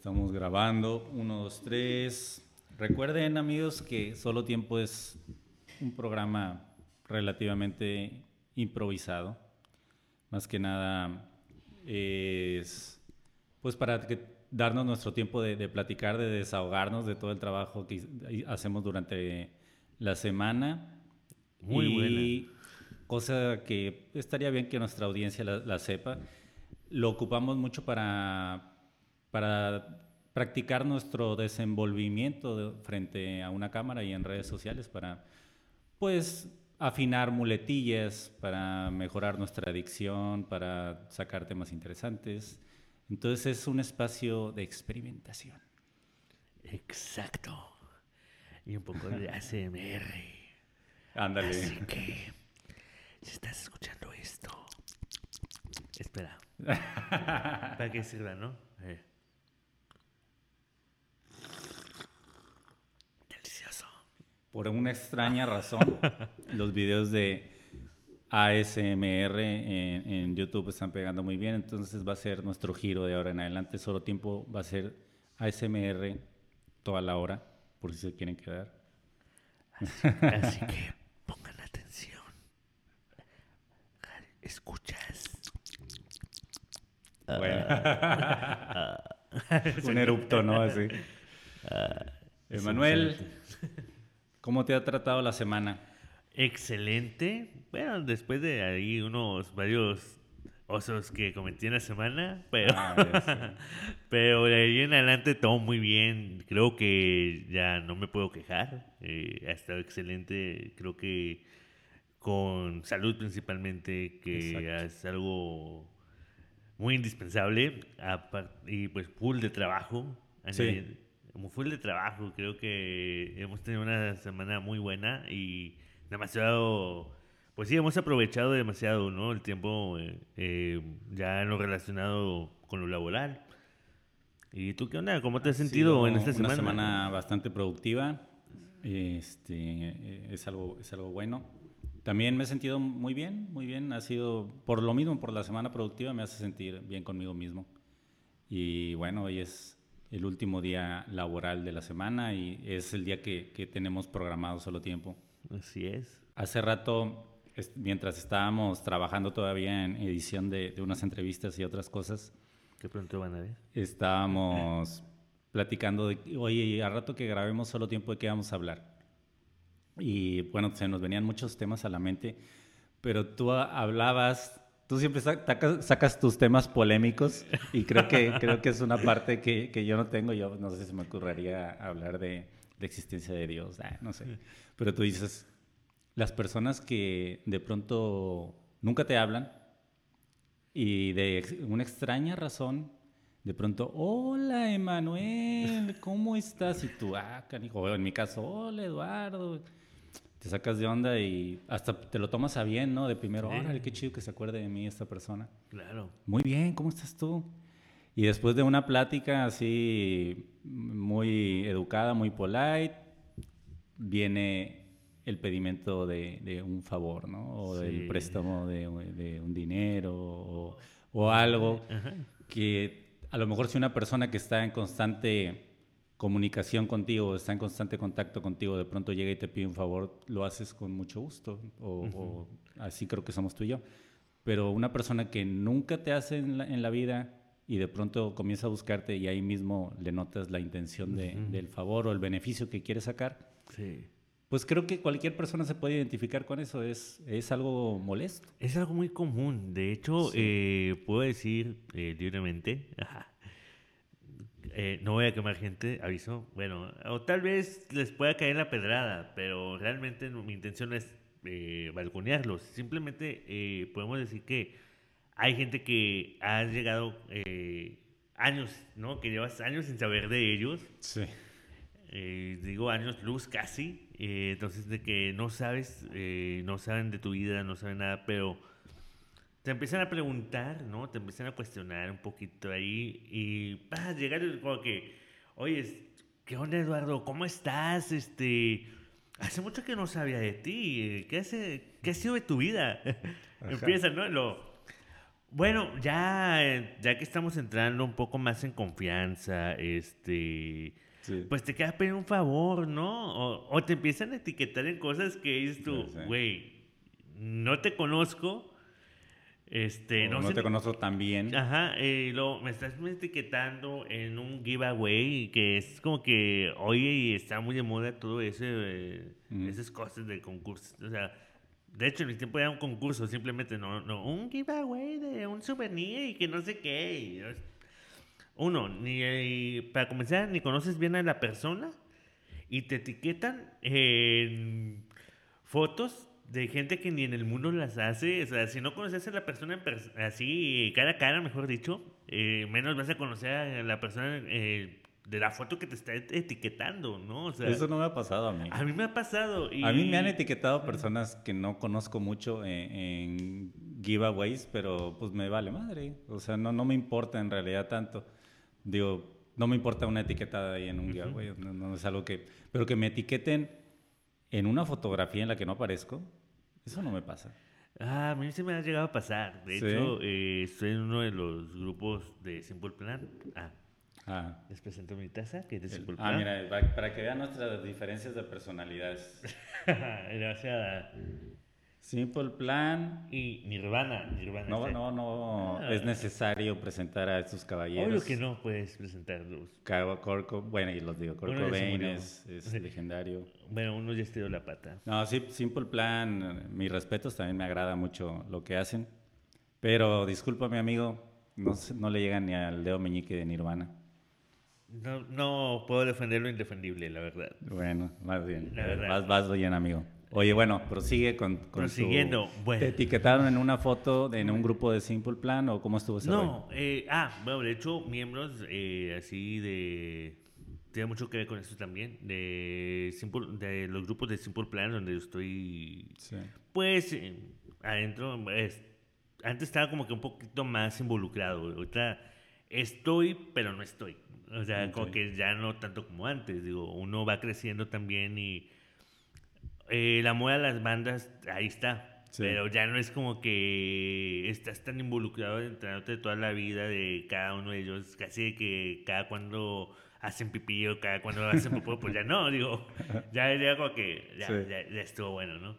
estamos grabando. Uno, dos, tres. Recuerden, amigos, que Solo Tiempo es un programa relativamente improvisado. Más que nada es pues para que darnos nuestro tiempo de, platicar, de desahogarnos de todo el trabajo que hacemos durante la semana. Muy y Cosa que estaría bien que nuestra audiencia la sepa. Lo ocupamos mucho para para practicar nuestro desenvolvimiento frente a una cámara y en redes sociales para, pues, afinar muletillas, para mejorar nuestra adicción, para sacar temas interesantes. Entonces es un espacio de experimentación. Exacto. Y un poco de ASMR. Ándale. Así que, si estás escuchando esto, espera. Para que sirva, ¿no? Eh. Por una extraña razón, los videos de ASMR en, YouTube están pegando muy bien, entonces va a ser nuestro giro de ahora en adelante. Solo tiempo va a ser ASMR toda la hora, por si se quieren quedar. Así, que pongan atención. Escuchas. Bueno. Un erupto, ¿no? Así. Ah, Emanuel. ¿Cómo te ha tratado la semana? Excelente. Bueno, después de ahí unos varios osos que cometí en la semana, pero, ah, pero de ahí en adelante todo muy bien. Creo que ya no me puedo quejar. Eh, ha estado excelente. Creo que con salud principalmente, que es algo muy indispensable. Y pues full de trabajo. Sí como fue el de trabajo, creo que hemos tenido una semana muy buena y demasiado, pues sí, hemos aprovechado demasiado, ¿no? El tiempo eh, eh, ya en lo relacionado con lo laboral. ¿Y tú qué onda? ¿Cómo te has sentido en esta semana? Una semana bastante productiva. Este, es, algo, es algo bueno. También me he sentido muy bien, muy bien. Ha sido, por lo mismo, por la semana productiva me hace sentir bien conmigo mismo. Y bueno, hoy es el último día laboral de la semana y es el día que, que tenemos programado solo tiempo. Así es. Hace rato, mientras estábamos trabajando todavía en edición de, de unas entrevistas y otras cosas, que pronto van a ver, estábamos platicando de, oye, a rato que grabemos solo tiempo de qué vamos a hablar. Y bueno, se nos venían muchos temas a la mente, pero tú hablabas Tú siempre sacas, tus temas polémicos y creo que, creo que es una parte que, que, yo no tengo. Yo no sé si me ocurriría hablar de, de existencia de Dios, ah, no sé. Pero tú dices, las personas que de pronto nunca te hablan y de una extraña razón, de pronto, hola Emanuel, ¿cómo estás? Y tú, ah, canijo, en mi caso, hola Eduardo te sacas de onda y hasta te lo tomas a bien, ¿no? De primero, órale, qué chido que se acuerde de mí esta persona. Claro. Muy bien, ¿cómo estás tú? Y después de una plática así muy educada, muy polite, viene el pedimento de, un favor, ¿no? O del préstamo de, un dinero o, algo que a lo mejor si una persona que está en constante comunicación contigo, está en constante contacto contigo, de pronto llega y te pide un favor, lo haces con mucho gusto, o, así creo que somos tú y yo. Pero una persona que nunca te hace en la, vida y de pronto comienza a buscarte y ahí mismo le notas la intención del favor o el beneficio que quiere sacar, pues creo que cualquier persona se puede identificar con eso, es, es algo molesto. Es algo muy común, de hecho, eh, puedo decir eh, libremente, Eh, no voy a quemar gente, aviso. Bueno, o tal vez les pueda caer la pedrada, pero realmente mi intención es eh, balconearlos. Simplemente eh, podemos decir que hay gente que ha llegado eh, años, ¿no? Que llevas años sin saber de ellos. Sí. digo años luz casi. entonces, de que no sabes, no saben de tu vida, no saben nada, pero te empiezan a preguntar, ¿no? Te empiezan a cuestionar un poquito ahí y vas a llegar como que, oye, ¿qué onda Eduardo? ¿Cómo estás? Este, hace mucho que no sabía de ti, ¿qué, hace, qué ha sido de tu vida? Empiezan, ¿no? Lo, Bueno, ya, ya que estamos entrando un poco más en confianza, este, pues te queda pedir un favor, ¿no? O, te empiezan a etiquetar en cosas que dices tú, güey, no te conozco, este, no, te conozco tan bien. Ajá, eh, lo, me estás etiquetando en un giveaway que es como que, oye, está muy de moda todo eso, eh, esas cosas de concursos. O sea, de hecho, en mi tiempo era un concurso, simplemente no, no, un giveaway de un souvenir y que no sé qué. Uno, ni para comenzar, ni conoces bien a la persona y te etiquetan en fotos de gente que ni en el mundo las hace. O sea, si no conoces a la persona así, cara a cara, mejor dicho, eh, menos vas a conocer a la persona eh, de la foto que te está etiquetando, ¿no? O sea, Eso no me ha pasado a mí. A mí me ha pasado. Y... A mí me han etiquetado personas que no conozco mucho en, giveaways, pero pues me vale madre. O sea, no, no me importa en realidad tanto. Digo, no me importa una etiquetada ahí en un giveaway. No, no es algo que... Pero que me etiqueten en una fotografía en la que no aparezco eso no me pasa. Ah, a mí se me ha llegado a pasar. De hecho, eh, estoy en uno de los grupos de Simple Plan. Ah, ah. les presento mi taza, que es de Simple ah, Plan. Ah, mira, para, que vean nuestras diferencias de personalidades. Gracias. Simple Plan. Y Nirvana. Nirvana no, no, no. Ah. Es necesario presentar a estos caballeros. Obvio que no puedes presentarlos. Corco, bueno, y los digo, Corco Bain es, legendario. Bueno, uno ya estiró la pata. No, sí, Simple Plan, mis respetos, también me agrada mucho lo que hacen. Pero disculpa, mi amigo, no, no le llega ni al dedo meñique de Nirvana. No, no puedo defender lo indefendible, la verdad. Bueno, más bien. Vas, vas bien, amigo. Oye, bueno, prosigue con, con Prosiguiendo, bueno. ¿Te etiquetaron en una foto en un grupo de Simple Plan o cómo estuvo ese No, eh, ah, bueno, de hecho, miembros eh, así de... Tiene mucho que ver con eso también, de, Simple, de los grupos de Simple Plan donde yo estoy, sí. pues, eh, adentro, antes estaba como que un poquito más involucrado, ahorita estoy, pero no estoy. O sea, como que ya no tanto como antes, digo, uno va creciendo también y eh, la moda de las bandas, ahí está. Pero ya no es como que estás tan involucrado en de toda la vida de cada uno de ellos, casi de que cada cuando hacen pipí o cada cuando hacen popó, pues ya no, digo, ya, ya como que ya, ya, estuvo bueno, ¿no?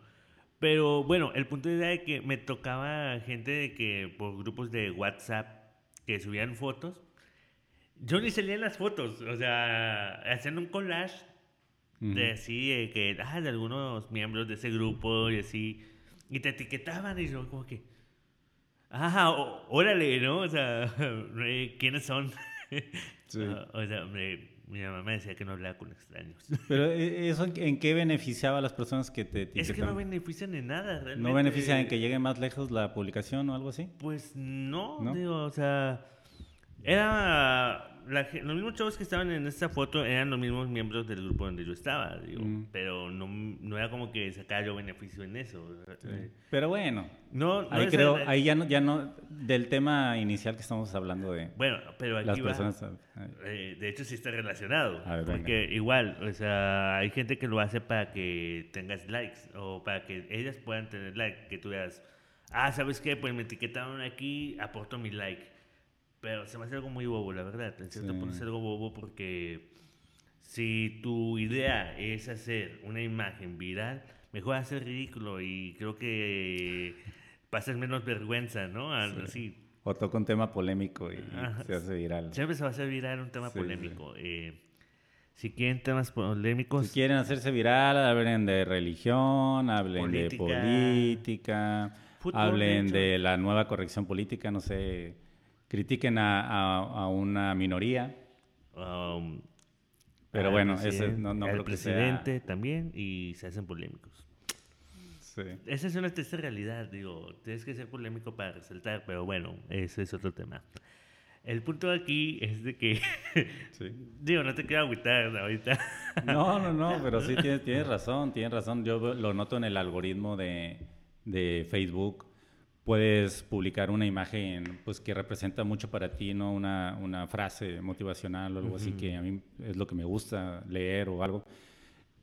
Pero bueno, el punto era de que me tocaba gente de que por grupos de WhatsApp que subían fotos, yo ni salía en las fotos, o sea, hacían un collage de así, que, ah, de algunos miembros de ese grupo y así, y te etiquetaban y yo como que, ah, órale, ¿no? O sea, ¿quiénes son? Sí. O sea, mi mamá me decía que no hablaba con extraños. Pero eh, ¿eso en qué beneficiaba a las personas que te etiquetaban? Es que no benefician en nada, realmente. ¿No benefician en que llegue más lejos la publicación o algo así? Pues no, ¿No? digo, o sea, era los mismos chavos que estaban en esta foto eran los mismos miembros del grupo donde yo estaba, digo, mm. pero no, no, era como que sacara yo beneficio en eso. Pero bueno, no, ahí creo, ahí ya no, ya no, del tema inicial que estamos hablando de bueno, pero aquí las personas, eh, de hecho sí está relacionado, porque igual, o sea, hay gente que lo hace para que tengas likes o para que ellas puedan tener like, que tú veas, ah, ¿sabes qué? Pues me etiquetaron aquí, aporto mi like pero se me hace algo muy bobo, la verdad. En cierto punto es algo bobo porque si tu idea es hacer una imagen viral, mejor hacer ridículo y creo que pasas menos vergüenza, ¿no? Así. O toca un tema polémico y se hace viral. Siempre se va a hacer viral un tema polémico. Eh, si quieren temas polémicos. Si quieren hacerse viral, hablen de religión, hablen de política, hablen de la nueva corrección política, no sé critiquen a, una minoría. Um, pero bueno, ese no, no creo presidente también y se hacen polémicos. Sí. Esa es una triste realidad, digo, tienes que ser polémico para resaltar, pero bueno, ese es otro tema. El punto aquí es de que, digo, no te quiero agüitar ahorita. No, no, no, pero sí tienes, tienes razón, tienes razón. Yo lo noto en el algoritmo de, de Facebook puedes publicar una imagen pues que representa mucho para ti, ¿no? Una, una frase motivacional o algo así que a mí es lo que me gusta leer o algo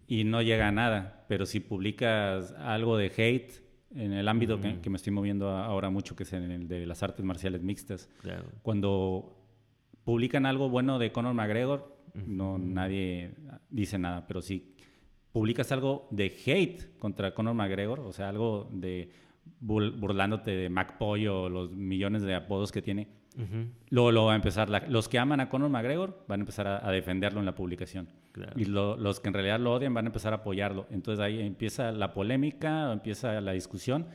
y no llega a nada, pero si publicas algo de hate en el ámbito que, me estoy moviendo ahora mucho, que es en el de las artes marciales mixtas. Cuando publican algo bueno de Conor McGregor, no nadie dice nada, pero si publicas algo de hate contra Conor McGregor, o sea, algo de burlándote de McPoy o los millones de apodos que tiene, luego, lo va a empezar, los que aman a Conor McGregor van a empezar a, defenderlo en la publicación. Y los que en realidad lo odian van a empezar a apoyarlo. Entonces ahí empieza la polémica, empieza la discusión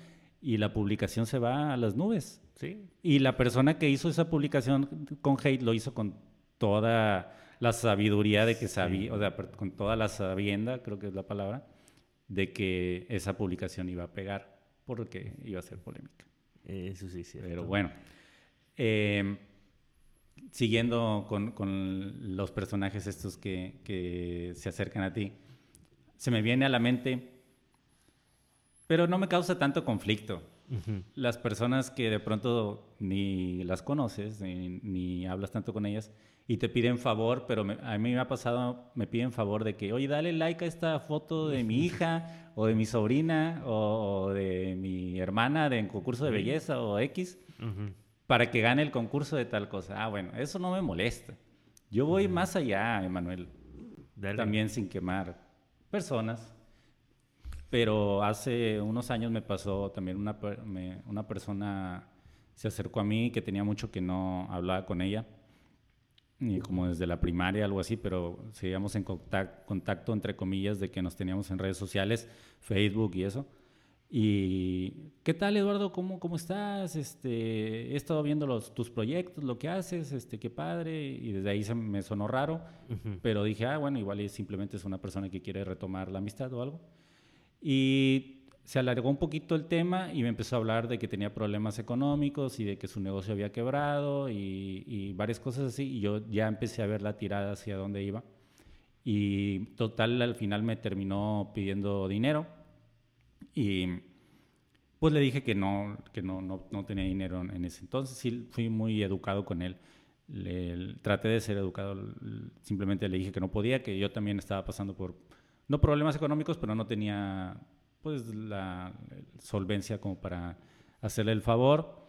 y la publicación se va a las nubes. ¿Sí? Y la persona que hizo esa publicación con hate lo hizo con toda la sabiduría de que sabía, o sea, con toda la sabienda, creo que es la palabra, de que esa publicación iba a pegar porque iba a ser polémica. Eso sí, sí. Pero bueno. Eh, siguiendo con, los personajes estos que, se acercan a ti, se me viene a la mente, pero no me causa tanto conflicto. Las personas que de pronto ni las conoces, ni, hablas tanto con ellas, y te piden favor, pero a mí me ha pasado, me piden favor de que, oye, dale like a esta foto de mi hija, o de mi sobrina, o, de mi hermana de en concurso de belleza, o X para que gane el concurso de tal cosa. Ah, bueno, eso no me molesta. Yo voy más allá, Emanuel. También sin quemar personas. Pero hace unos años me pasó también una, una persona se acercó a mí que tenía mucho que no hablaba con ella, y como desde la primaria, algo así, pero seguíamos en contacto, contacto, entre comillas, de que nos teníamos en redes sociales, Facebook y eso. Y, ¿qué tal, Eduardo? ¿Cómo, cómo estás? Este, he estado viendo los, tus proyectos, lo que haces, este, qué padre. Y desde ahí se me sonó raro, pero dije, ah, bueno, igual simplemente es una persona que quiere retomar la amistad o algo. Y se alargó un poquito el tema y me empezó a hablar de que tenía problemas económicos y de que su negocio había quebrado y, y varias cosas así. Y yo ya empecé a ver la tirada hacia dónde iba. Y total, al final me terminó pidiendo dinero y pues le dije que no, que no, no, no tenía dinero en ese entonces. Sí, fui muy educado con él. Le, traté de ser educado, simplemente le dije que no podía, que yo también estaba pasando por, no problemas económicos, pero no tenía pues la solvencia como para hacerle el favor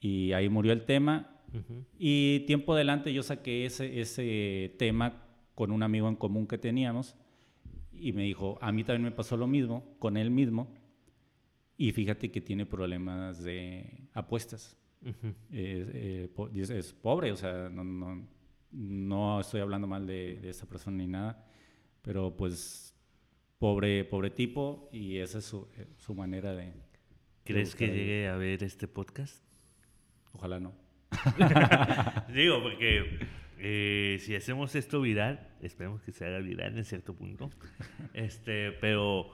y ahí murió el tema. Y tiempo adelante yo saqué ese, ese tema con un amigo en común que teníamos y me dijo, a mí también me pasó lo mismo con él mismo y fíjate que tiene problemas de apuestas. Eh, es, pobre, o sea, no, no, no, estoy hablando mal de, de esa persona ni nada, pero pues pobre, pobre tipo y esa es su, eh, su manera de... ¿Crees que llegue a ver este podcast? Ojalá no. Digo, porque eh, si hacemos esto viral, esperemos que se haga viral en cierto punto, este, pero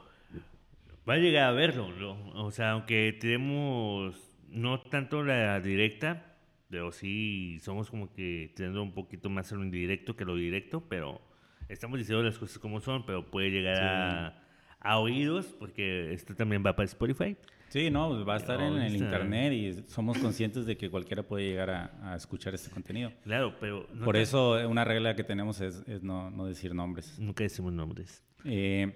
va a llegar a verlo. O sea, aunque tenemos no tanto la directa, pero sí somos como que teniendo un poquito más en lo indirecto que lo directo, pero estamos diciendo las cosas como son, pero puede llegar a, a, oídos, porque esto también va para Spotify. Sí, no, pues va a estar en el internet y somos conscientes de que cualquiera puede llegar a, escuchar este contenido. Claro, pero... Por eso una regla que tenemos es, no, no, decir nombres. Nunca decimos nombres. Eh,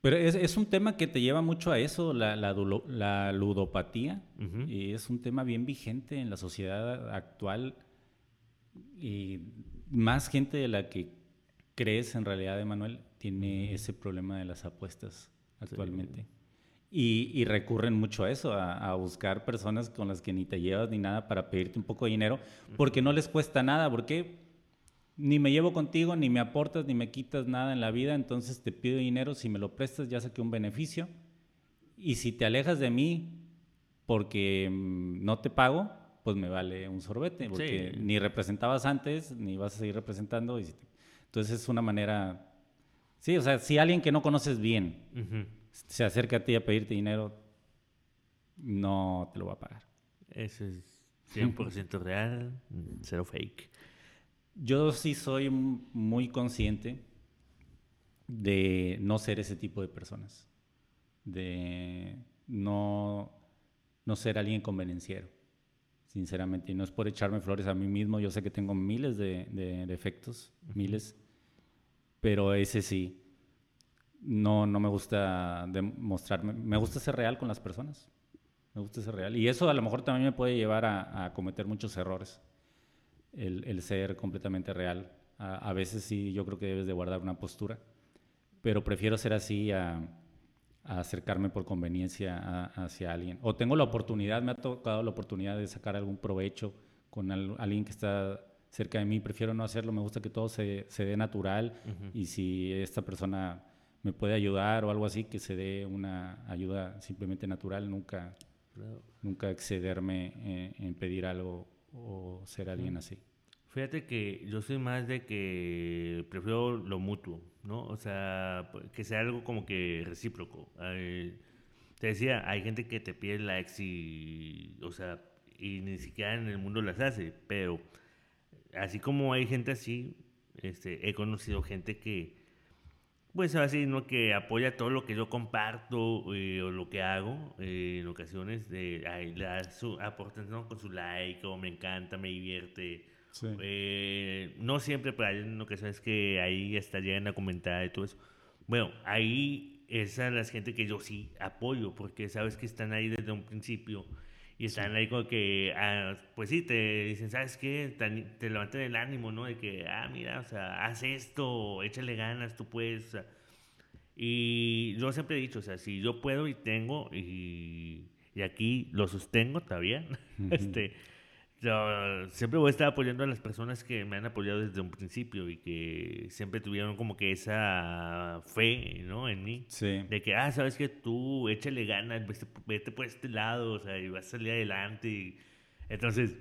pero es, es, un tema que te lleva mucho a eso, la, la, la ludopatía. Y es un tema bien vigente en la sociedad actual. Y más gente de la que crees en realidad, Emanuel, tiene ese problema de las apuestas actualmente. Y, y, recurren mucho a eso, a, a, buscar personas con las que ni te llevas ni nada para pedirte un poco de dinero, porque no les cuesta nada. ¿Por qué? ni me llevo contigo, ni me aportas, ni me quitas nada en la vida, entonces te pido dinero, si me lo prestas ya saqué un beneficio. Y si te alejas de mí porque mm, no te pago, pues me vale un sorbete, porque ni representabas antes, ni vas a seguir representando. Entonces es una manera... Sí, o sea, si alguien que no conoces bien se acerca a ti a pedirte dinero, no te lo va a pagar. Eso es 100% real, cero fake. Yo sí soy muy consciente de no ser ese tipo de personas, de no, no ser alguien convenenciero, sinceramente. Y no es por echarme flores a mí mismo, yo sé que tengo miles de, defectos, miles, pero ese sí. no, no me gusta demostrarme, me gusta ser real con las personas. Me gusta ser real. Y eso a lo mejor también me puede llevar a, cometer muchos errores, el, ser completamente real. A, veces sí, yo creo que debes de guardar una postura, pero prefiero ser así a, acercarme por conveniencia hacia alguien. O tengo la oportunidad, me ha tocado la oportunidad de sacar algún provecho con alguien que está cerca de mí, prefiero no hacerlo, me gusta que todo se, se dé natural y si esta persona me puede ayudar o algo así, que se dé una ayuda simplemente natural, nunca, nunca excederme eh, en, pedir algo o ser alguien así. Fíjate que yo soy más de que prefiero lo mutuo, ¿no? O sea, que sea algo como que recíproco. te decía, hay gente que te pide likes y, o sea, y ni siquiera en el mundo las hace, pero así como hay gente así, este, he conocido gente que, pues así, ¿no? Que apoya todo lo que yo comparto eh, o lo que hago eh, en ocasiones, de, le da su aporte con su like o me encanta, me divierte. Eh, no siempre, pero hay en ocasiones que ahí está llegan a comentar y todo eso. Bueno, ahí esa es la gente que yo sí apoyo, porque sabes que están ahí desde un principio y están ahí como que, ah, pues sí, te dicen, ¿sabes qué? Te, levantan el ánimo, ¿no? De que, ah, mira, o sea, haz esto, échale ganas, tú puedes. y yo siempre he dicho, o sea, si yo puedo y tengo, y, y aquí lo sostengo todavía, este yo siempre voy a estar apoyando a las personas que me han apoyado desde un principio y que siempre tuvieron como que esa fe, ¿no? En mí. Sí. De que, ah, sabes que tú échale ganas, vete, por este lado, o sea, y vas a salir adelante. entonces,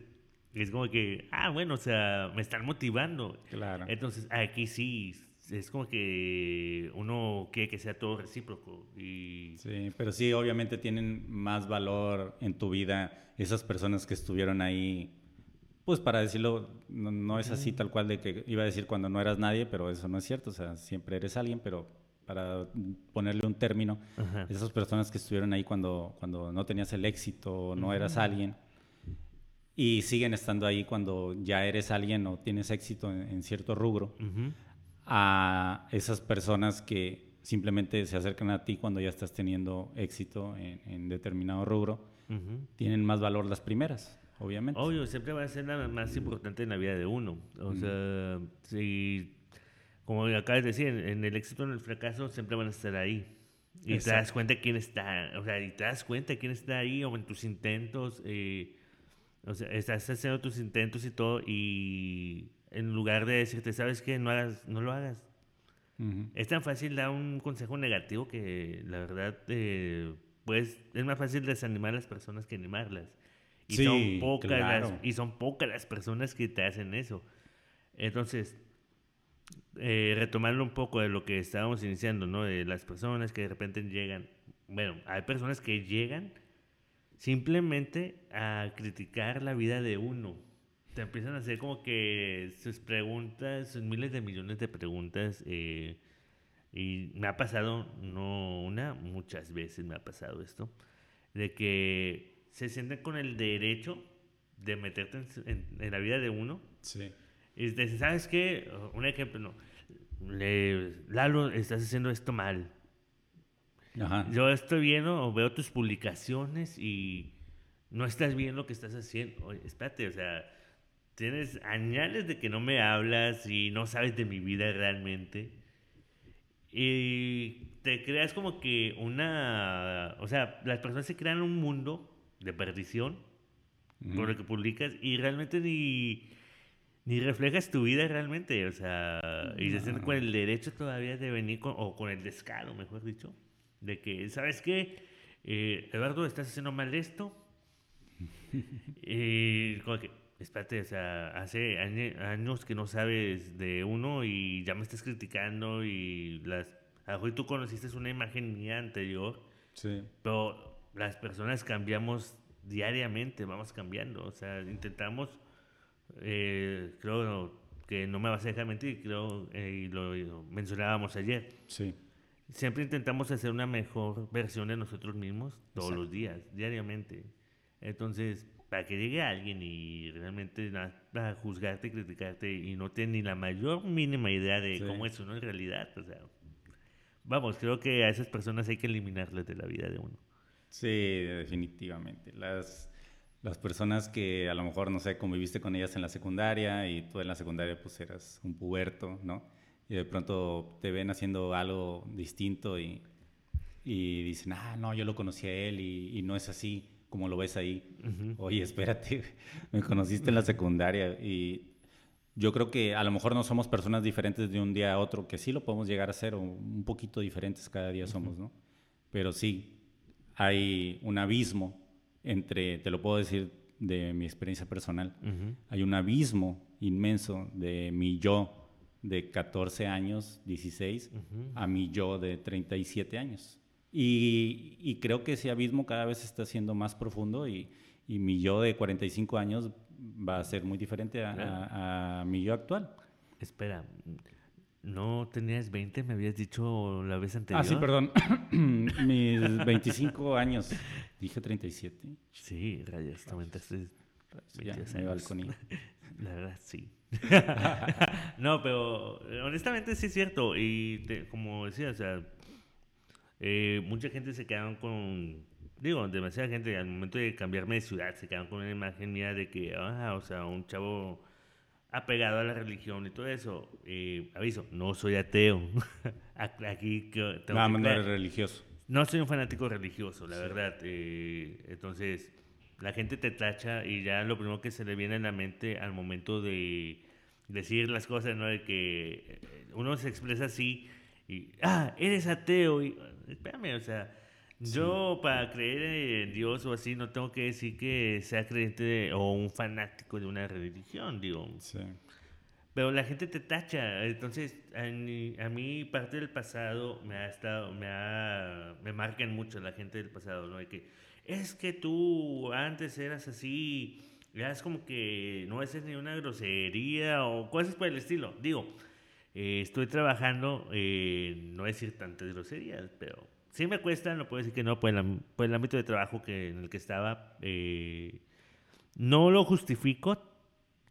es como que, ah, bueno, o sea, me están motivando. Claro. Entonces, aquí sí, es como que uno quiere que sea todo recíproco. Y... Sí, pero sí, obviamente tienen más valor en tu vida esas personas que estuvieron ahí. Pues para decirlo, no, es así tal cual de que iba a decir cuando no eras nadie, pero eso no es cierto. O sea, siempre eres alguien, pero para ponerle un término, esas personas que estuvieron ahí cuando, cuando no tenías el éxito, no eras alguien, y siguen estando ahí cuando ya eres alguien o tienes éxito en, cierto rubro a esas personas que simplemente se acercan a ti cuando ya estás teniendo éxito en, determinado rubro, tienen más valor las primeras, obviamente. Obvio, siempre va a ser la más importante en la vida de uno. O sea, si, como acabas de decir, en, el éxito o en el fracaso siempre van a estar ahí. Y te das cuenta quién está, o sea, y te das cuenta quién está ahí o en tus intentos. Eh, o sea, estás haciendo tus intentos y todo y en lugar de decirte, ¿sabes qué? No, hagas, no lo hagas. Es tan fácil dar un consejo negativo que la verdad eh, pues es más fácil desanimar a las personas que animarlas. Y, son pocas las, y son pocas las personas que te hacen eso. Entonces, eh, retomando un poco de lo que estábamos iniciando, ¿no? De las personas que de repente llegan. Bueno, hay personas que llegan simplemente a criticar la vida de uno te empiezan a hacer como que sus preguntas, sus miles de millones de preguntas. Eh, y me ha pasado, no una, muchas veces me ha pasado esto, de que se sienten con el derecho de meterte en, la vida de uno. Sí. Y te ¿sabes qué? Un ejemplo, no. Le, Lalo, estás haciendo esto mal. Ajá. Yo estoy viendo o veo tus publicaciones y no estás viendo lo que estás haciendo. Oye, espérate, o sea, Tienes añales de que no me hablas y no sabes de mi vida realmente. Y te creas como que una... O sea, las personas se crean un mundo de perdición por lo que publicas y realmente ni, ni reflejas tu vida realmente. O sea, y se sienten con el derecho todavía de venir con, o con el descaro, mejor dicho, de que, ¿sabes qué? Eh, Eduardo, estás haciendo mal esto. y como que, espérate, o sea, hace años que no sabes de uno y ya me estás criticando y las... A lo tú conociste una imagen mía anterior, sí. pero las personas cambiamos diariamente, vamos cambiando, o sea, intentamos, eh, creo que no me vas a dejar mentir, creo, eh, y lo, mencionábamos ayer. Sí. Siempre intentamos hacer una mejor versión de nosotros mismos todos los días, diariamente. Entonces, para que llegue alguien y realmente a juzgarte, criticarte y no tiene ni la mayor mínima idea de cómo es uno en realidad, o sea, vamos, creo que a esas personas hay que eliminarles de la vida de uno. Sí, definitivamente. Las, las personas que a lo mejor, no sé, conviviste con ellas en la secundaria y tú en la secundaria pues eras un puberto, ¿no? Y de pronto te ven haciendo algo distinto y, y dicen, ah, no, yo lo conocí a él y, no es así como lo ves ahí. Oye, espérate, me conociste en la secundaria y yo creo que a lo mejor no somos personas diferentes de un día a otro, que sí lo podemos llegar a ser, un poquito diferentes cada día somos, ¿no? Pero sí, hay un abismo entre, te lo puedo decir de mi experiencia personal, hay un abismo inmenso de mi yo de 14 años, 16, a mi yo de 37 años. Y, y, creo que ese abismo cada vez está siendo más profundo y, y mi yo de 45 años va a ser muy diferente a, a, mi yo actual. Espera, ¿no tenías 20? Me habías dicho la vez anterior. Ah, sí, perdón. Mis 25 años. Dije 37. Sí, rayos, te aumentaste. Ya, me balconí. La verdad, sí. no, pero honestamente sí es cierto. Y como decía, o sea, eh, mucha gente se quedaron con digo, demasiada gente al momento de cambiarme de ciudad se quedan con una imagen mía de que, ah, o sea, un chavo apegado a la religión y todo eso. Eh, aviso, no soy ateo. Aquí tengo no, no eres religioso. No soy un fanático religioso, la verdad. Eh, entonces, la gente te tacha y ya lo primero que se le viene a la mente al momento de decir las cosas, ¿no? De que eh, uno se expresa así y, ah, eres ateo. Y, espérame, o sea, yo para creer en Dios o así no tengo que decir que sea creyente o un fanático de una religión, digo. Sí. Pero la gente te tacha, entonces a mí, parte del pasado me ha estado, me ha, me marcan mucho la gente del pasado, ¿no? De que es que tú antes eras así, ya es como que no haces ni una grosería o cosas por el estilo. Digo, eh, estoy trabajando, eh, no decir tantas groserías, pero sí me cuesta, no puedo decir que no, por el, el ámbito de trabajo que, en el que estaba. Eh, no lo justifico,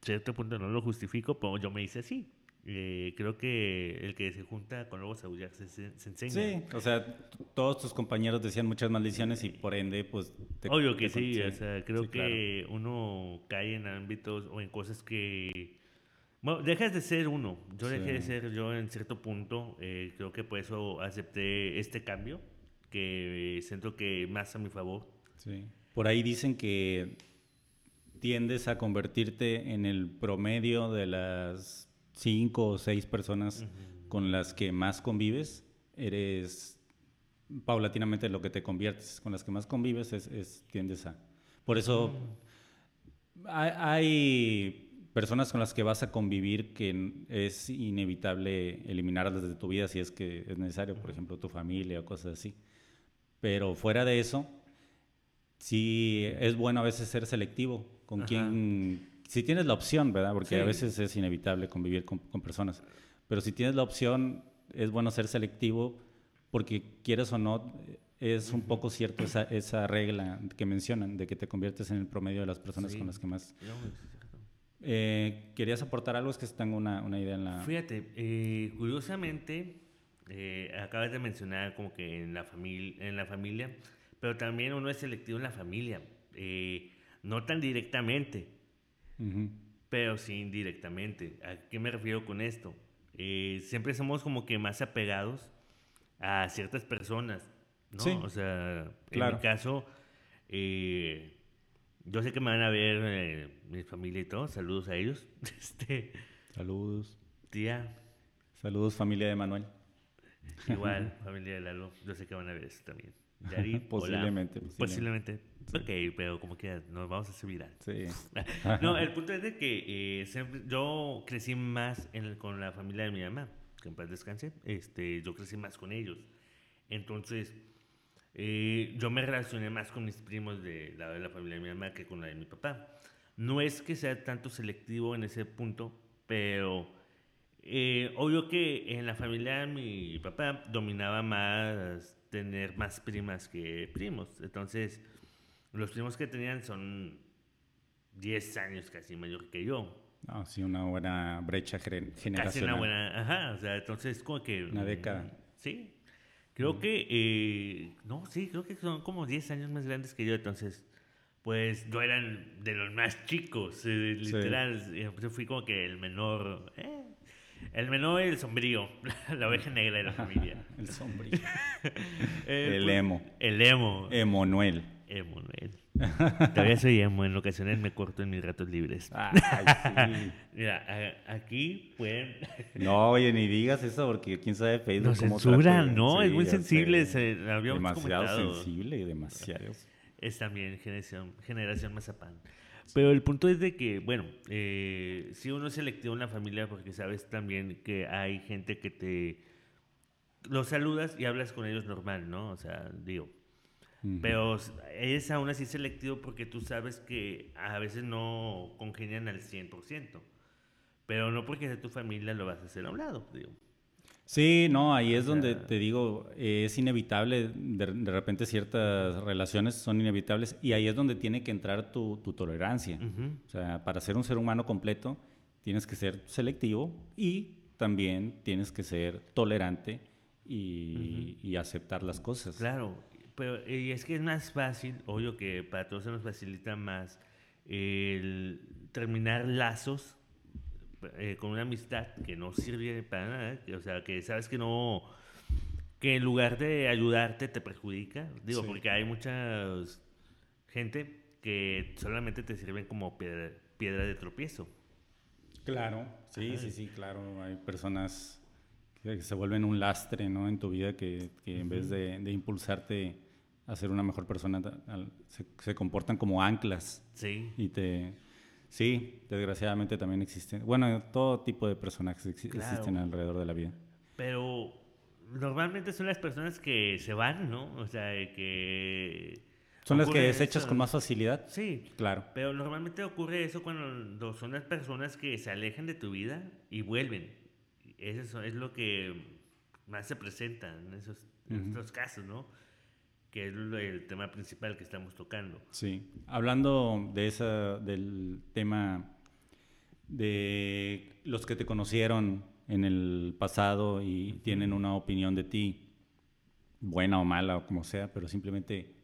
cierto punto no lo justifico, pero yo me hice así. Eh, creo que el que se junta con lobos aullar se, se, enseña. Sí, o sea, todos tus compañeros decían muchas maldiciones y por ende, pues... Te, Obvio que sí, o sea, creo que uno cae en ámbitos o en cosas que... Bueno, dejas de ser uno. Yo dejé de ser yo en cierto punto. Eh, creo que por eso acepté este cambio que siento que más a mi favor. Sí. Por ahí dicen que tiendes a convertirte en el promedio de las cinco o seis personas con las que más convives. Eres paulatinamente lo que te conviertes. Con las que más convives es, tiendes a. Por eso mm. hay, personas con las que vas a convivir que es inevitable eliminarlas de tu vida si es que es necesario, por ejemplo, tu familia o cosas así. Pero fuera de eso, sí es bueno a veces ser selectivo con quien, si tienes la opción, ¿verdad? Porque a veces es inevitable convivir con, personas. Pero si tienes la opción, es bueno ser selectivo porque quieres o no, es un poco cierto esa, esa regla que mencionan, de que te conviertes en el promedio de las personas con las que más... Eh, ¿Querías aportar algo? Es que tengo una, una idea en la... Fíjate, eh, curiosamente eh, acabas de mencionar como que en la, familia, en la familia, pero también uno es selectivo en la familia, no tan directamente, pero sí indirectamente. ¿A qué me refiero con esto? Siempre somos como que más apegados a ciertas personas, ¿no? O sea, en mi caso, yo sé que me van a ver mi familia y todo, saludos a ellos. este, saludos. Tía. Saludos familia de Manuel. Igual, familia de Lalo, yo sé que van a ver eso también. posiblemente, posiblemente. Ok, pero como que nos vamos a hacer viral. Sí. no, el punto es de que eh, yo crecí más en con la familia de mi mamá, que en paz descanse. Este, yo crecí más con ellos. Entonces, eh, yo me relacioné más con mis primos de la, de la familia de mi mamá que con la de mi papá. No es que sea tanto selectivo en ese punto, pero eh, obvio que en la familia de mi papá dominaba más tener más primas que primos. Entonces, los primos que tenían son 10 años casi mayor que yo. Ah, sí, una buena brecha generacional. Casi una buena, ajá, o sea, entonces como que... Una década. Sí. Creo que, eh, no, sí, creo que son como 10 años más grandes que yo, entonces, pues no eran de los más chicos, eh, literal. Yo fui como que el menor, eh, el menor y el sombrío, la oveja negra de la familia. el sombrío. el pues, emo. El emo. Emanuel. Emanuel. Todavía soy emo, en ocasiones me corto en mis ratos libres. Ay, sí. Mira, aquí pueden... no, oye, ni digas eso porque quién sabe Facebook Nos censuran, ¿no? es muy sensible. Se, demasiado sensible, demasiado. Es también generación, generación mazapán. Pero el punto es de que, bueno, eh, si uno es selectivo en la familia porque sabes también que hay gente que te... Los saludas y hablas con ellos normal, ¿no? O sea, digo, pero es aún así selectivo porque tú sabes que a veces no congenian al 100%. Pero no porque sea tu familia lo vas a hacer a un lado, digo. Sí, no, ahí es donde te digo, es inevitable, de, repente ciertas relaciones son inevitables y ahí es donde tiene que entrar tu, tolerancia. O sea, para ser un ser humano completo tienes que ser selectivo y también tienes que ser tolerante y, y aceptar las cosas. Claro, pero y es que es más fácil, obvio que para todos se nos facilita más el terminar lazos eh, con una amistad que no sirve para nada, o sea, que sabes que no, que en lugar de ayudarte te perjudica, digo, porque hay mucha gente que solamente te sirven como piedra, piedra de tropiezo. Claro, sí, sí, sí, claro, hay personas que se vuelven un lastre, ¿no? En tu vida que, que en vez de, de impulsarte a ser una mejor persona, se, comportan como anclas. Sí. Y te... Sí, desgraciadamente también existen. Bueno, todo tipo de personajes existen alrededor de la vida. Pero normalmente son las personas que se van, ¿no? O sea, que... ¿Son las que desechas con más facilidad? Sí. Claro. Pero normalmente ocurre eso cuando son las personas que se alejan de tu vida y vuelven. Eso es lo que más se presenta en esos, en estos casos, ¿no? Que es el tema principal que estamos tocando. Sí, hablando de esa, del tema de los que te conocieron en el pasado y tienen una opinión de ti, buena o mala o como sea, pero simplemente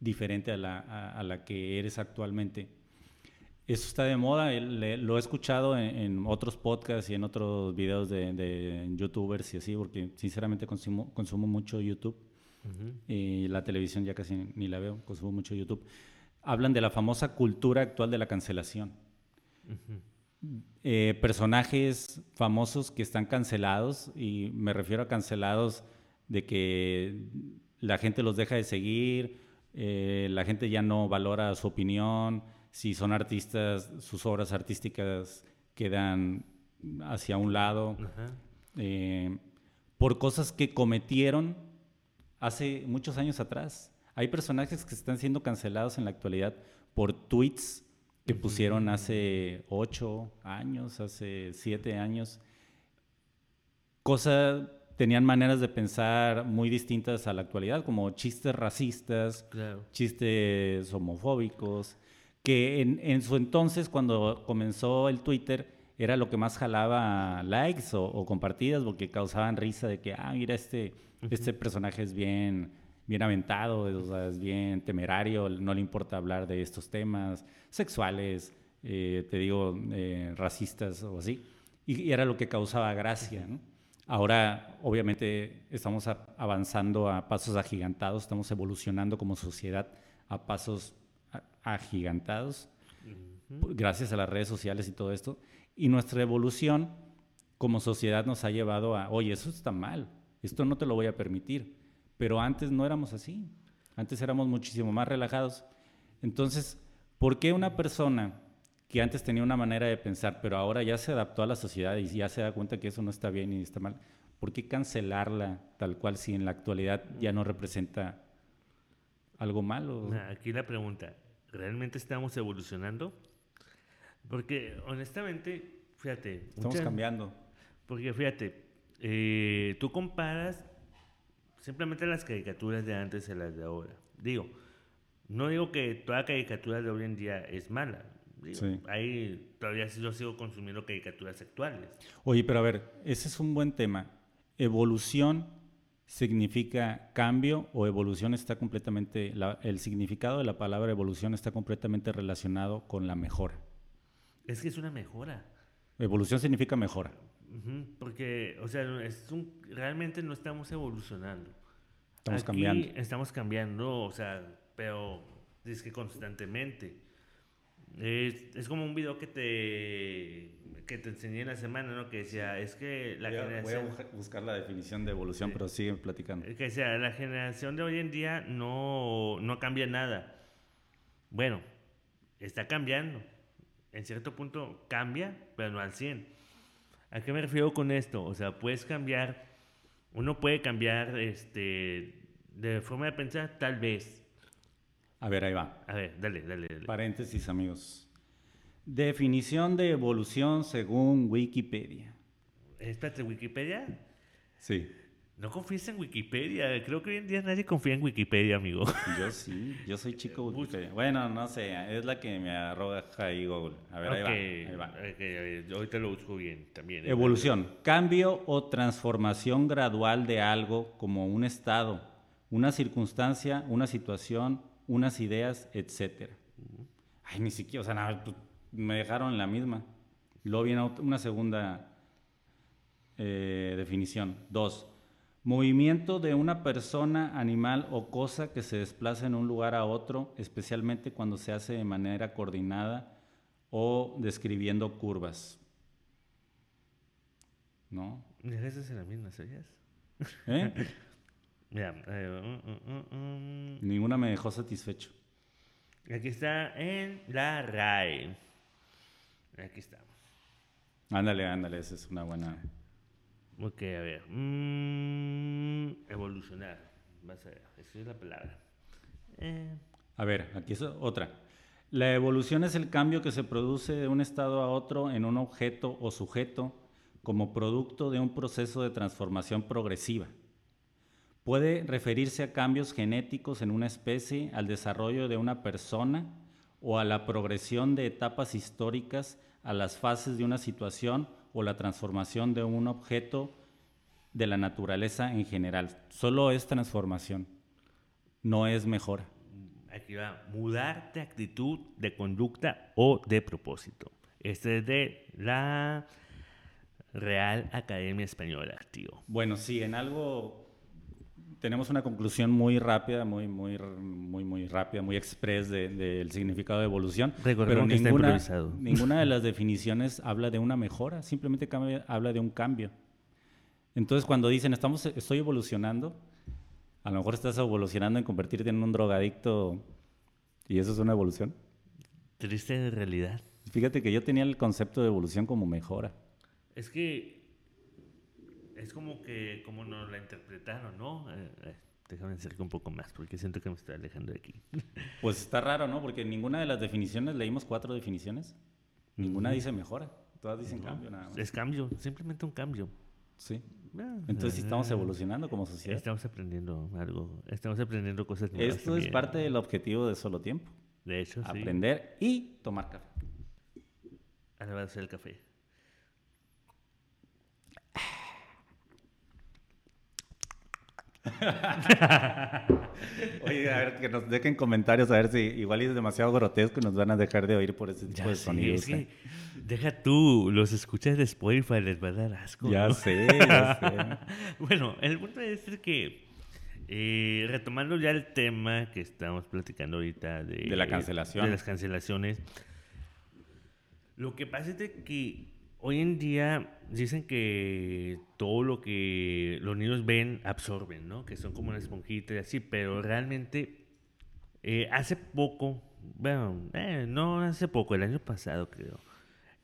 diferente a la, a, la que eres actualmente. Eso está de moda, lo he escuchado en, otros podcasts y en otros videos de, de, youtubers y así, porque sinceramente consumo, consumo mucho YouTube y la televisión ya casi ni la veo, consumo mucho YouTube. Hablan de la famosa cultura actual de la cancelación. Eh, personajes famosos que están cancelados, y me refiero a cancelados de que la gente los deja de seguir, eh, la gente ya no valora su opinión, si son artistas, sus obras artísticas quedan hacia un lado, eh, por cosas que cometieron hace muchos años atrás. Hay personajes que están siendo cancelados en la actualidad por tweets que pusieron hace ocho años, hace siete años. Cosa, tenían maneras de pensar muy distintas a la actualidad, como chistes racistas, chistes homofóbicos, que en, su entonces, cuando comenzó el Twitter, era lo que más jalaba likes o, o compartidas, porque causaban risa de que, ah, mira, este este personaje es bien, bien aventado, es bien temerario, no le importa hablar de estos temas sexuales, eh, te digo, eh, racistas o así. Y, era lo que causaba gracia, Ahora, obviamente, estamos avanzando a pasos agigantados, estamos evolucionando como sociedad a pasos agigantados, gracias a las redes sociales y todo esto. Y nuestra evolución como sociedad nos ha llevado a, oye, eso está mal, esto no te lo voy a permitir. Pero antes no éramos así. Antes éramos muchísimo más relajados. Entonces, ¿por qué una persona que antes tenía una manera de pensar, pero ahora ya se adaptó a la sociedad y ya se da cuenta que eso no está bien y está mal, ¿por qué cancelarla tal cual si en la actualidad ya no representa algo malo? Aquí la pregunta, ¿realmente estamos evolucionando? Porque honestamente, fíjate... Estamos cambiando. Porque fíjate, eh, tú comparas simplemente las caricaturas de antes a las de ahora. Digo, no digo que toda caricatura de hoy en día es mala. Ahí todavía yo sigo consumiendo caricaturas actuales. Oye, pero a ver, ese es un buen tema. Evolución significa cambio o evolución está completamente, el significado de la palabra evolución está completamente relacionado con la mejora. Es que es una mejora. Evolución significa mejora. Porque, o sea, es realmente no estamos evolucionando. Estamos cambiando. Estamos cambiando, o sea, pero es que constantemente. Es, es, como un video que te, que te enseñé en la semana, ¿no? Que decía, es que la generación... Voy a buscar la definición de evolución, pero sigue platicando. Que decía, la generación de hoy en día no, no cambia nada. Bueno, está cambiando. En cierto punto cambia, pero no al 100. ¿A qué me refiero con esto? O sea, puedes cambiar, uno puede cambiar este, de forma de pensar, tal vez, a ver, ahí va. A ver, dale, dale, dale. Paréntesis, amigos. Definición de evolución según Wikipedia. Espérate, ¿Wikipedia? Sí. No confíes en Wikipedia. Creo que hoy en día nadie confía en Wikipedia, amigo. Yo sí, yo soy chico Wikipedia. Bueno, no sé, es la que me arroja ahí Google. A ver, ahí va. Ahí va. ahorita lo busco bien también. ¿eh? Evolución, cambio o transformación gradual de algo como un estado, una circunstancia, una situación, unas ideas, etcétera. Ay, ni siquiera, o sea, nada, pues, me dejaron en la misma. Luego viene una segunda eh, definición. Dos, movimiento de una persona, animal o cosa que se desplaza en un lugar a otro, especialmente cuando se hace de manera coordinada o describiendo curvas. ¿No? Esas en la misma, ¿sabías? ¿Eh? Eh, mm, mm, mm, Ninguna me dejó satisfecho. Aquí está en la RAE. Aquí estamos. Ándale, ándale, esa es una buena. Ok, a ver. evolucionar. Vas a ver, esa es la palabra. Eh. A ver, aquí es otra. La evolución es el cambio que se produce de un estado a otro en un objeto o sujeto como producto de un proceso de transformación progresiva. Puede referirse a cambios genéticos en una especie, al desarrollo de una persona o a la progresión de etapas históricas, a las fases de una situación o la transformación de un objeto de la naturaleza en general. Solo es transformación, no es mejora. Aquí va, mudar de actitud, de conducta o de propósito. Este es de la Real Academia Española, tío. Bueno, sí, en algo tenemos una conclusión muy rápida, muy, muy, muy, muy rápida, muy express del significado de evolución. pero ninguna, ninguna de las definiciones habla de una mejora, simplemente habla de un cambio. Entonces, cuando dicen estamos, estoy evolucionando, a lo mejor estás evolucionando en convertirte en un drogadicto y eso es una evolución. Triste realidad. Fíjate que yo tenía el concepto de evolución como mejora. Es que es como que, como nos la interpretaron, ¿no? Eh, eh, déjame acercar un poco más, porque siento que me estoy alejando de aquí. Pues está raro, ¿no? Porque ninguna de las definiciones, leímos cuatro definiciones, ninguna dice mejora, todas dicen cambio nada más. Es cambio, simplemente un cambio. Sí. Ah, Entonces estamos eh, evolucionando como sociedad. Estamos aprendiendo algo, estamos aprendiendo cosas nuevas. Esto es parte del objetivo de Solo Tiempo. De hecho, sí. Aprender y tomar café. Ahora va a ser el café. Oye, a ver, que nos dejen comentarios, a ver si igual es demasiado grotesco y nos van a dejar de oír por ese tipo de sonidos. ¿eh? deja tú, los escuchas de Spotify, les va a dar asco. Ya sé, ya sé. bueno, el punto es que, eh, retomando ya el tema que estamos platicando ahorita de, de la cancelación. De las cancelaciones, lo que pasa es que hoy en día dicen que todo lo que los niños ven absorben, ¿no? Que son como una esponjita y así, pero realmente eh, hace poco, bueno, eh, no hace poco, el año pasado creo,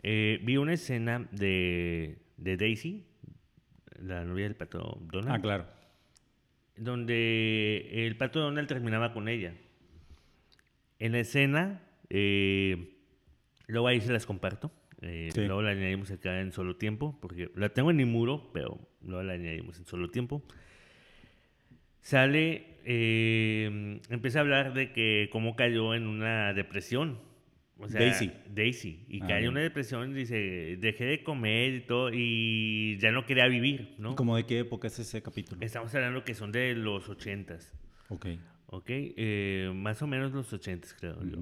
eh, vi una escena de, de, Daisy, la novia del pato Donald. Ah, claro. Donde el pato Donald terminaba con ella. En la escena, luego ahí se las comparto eh, luego la añadimos acá en solo tiempo, porque la tengo en mi muro, pero luego la añadimos en solo tiempo. Sale, eh, empieza a hablar de que cómo cayó en una depresión. O sea, Daisy. Daisy. Y Ah, cae en una depresión dice, dejé de comer y todo y ya no quería vivir, ¿no? ¿Cómo de qué época es ese capítulo? Estamos hablando que son de los ochentas, Ok. ¿ok? Eh, más o menos los ochentas, creo yo.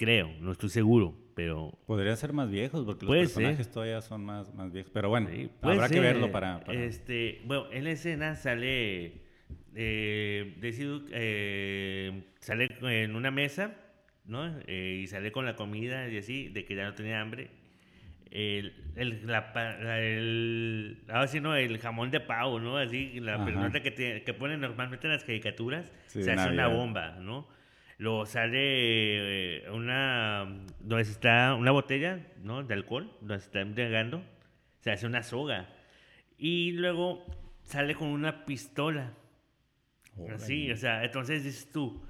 Creo, no estoy seguro, pero... Podrían ser más viejos porque los personajes ser. todavía son más, más viejos. Pero bueno, Sí, habrá que ser. verlo para... para- Este, bueno, en la escena sale... Eh, Duke, eh, sale en una mesa, ¿no? Eh, y sale con la comida y así, de que ya no tenía hambre. El, el, la, el, ahora sí, ¿no? El jamón de pavo, ¿no? Así, la Ajá. pelota que, te- que ponen normalmente en las caricaturas, Sí, se hace una Navidad. bomba, ¿no? Luego sale eh, una, donde está una botella, ¿no? De alcohol, donde se está embriagando, se hace una soga. Y luego sale con una pistola. Así, Órale. o sea, entonces dices tú,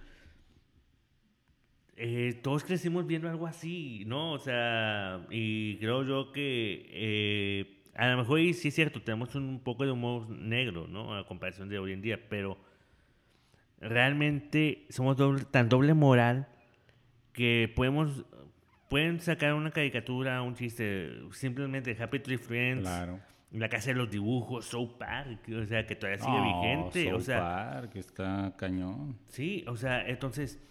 eh, todos crecimos viendo algo así, ¿no? O sea, y creo yo que eh, a lo mejor y sí es cierto, tenemos un poco de humor negro, ¿no? A comparación de hoy en día, pero realmente somos doble- tan doble moral que podemos, pueden sacar una caricatura, un chiste, simplemente Happy Tree Friends, Claro. La Casa de los Dibujos, South Park, o sea, que todavía sigue vigente, o South sea, Park, está cañón. sí, o sea, entonces,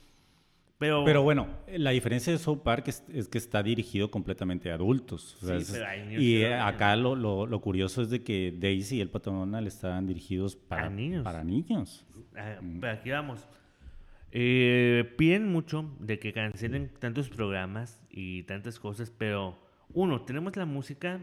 pero... Pero bueno, la diferencia de South Park es, es que está dirigido completamente a adultos. o sea, Sí, es- pero hay niños y eh, acá lo, lo, lo curioso es de que Daisy y el Pato Donald estaban dirigidos para A niños. Para niños. Ah, pero aquí vamos. Eh, piden mucho de que cancelen tantos programas y tantas cosas, pero uno, tenemos la música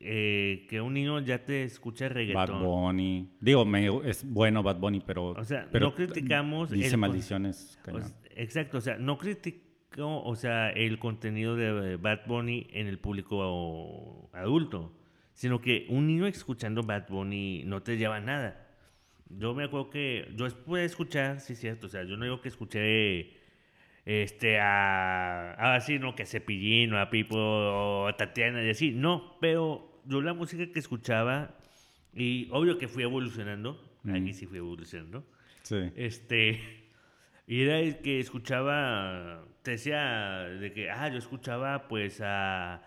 eh, que un niño ya te escucha Bad reggaetón. Bunny. Digo, me- es bueno Bad Bunny, pero. O sea, pero no criticamos Dice el- maldiciones. O. exacto, o sea, no critico, o sea, el contenido de Bad Bunny en el público adulto, sino que un niño escuchando Bad Bunny no te lleva a nada. Yo me acuerdo que yo pude escuchar, sí es cierto, o sea, yo no digo que escuché este a ahora sí, no que a Cepillín o a Pipo o a Tatiana y así, no, pero yo la música que escuchaba y obvio que fui evolucionando, aquí sí fui evolucionando. Sí. Este, y era el que escuchaba, te decía de que, ah, yo escuchaba pues a,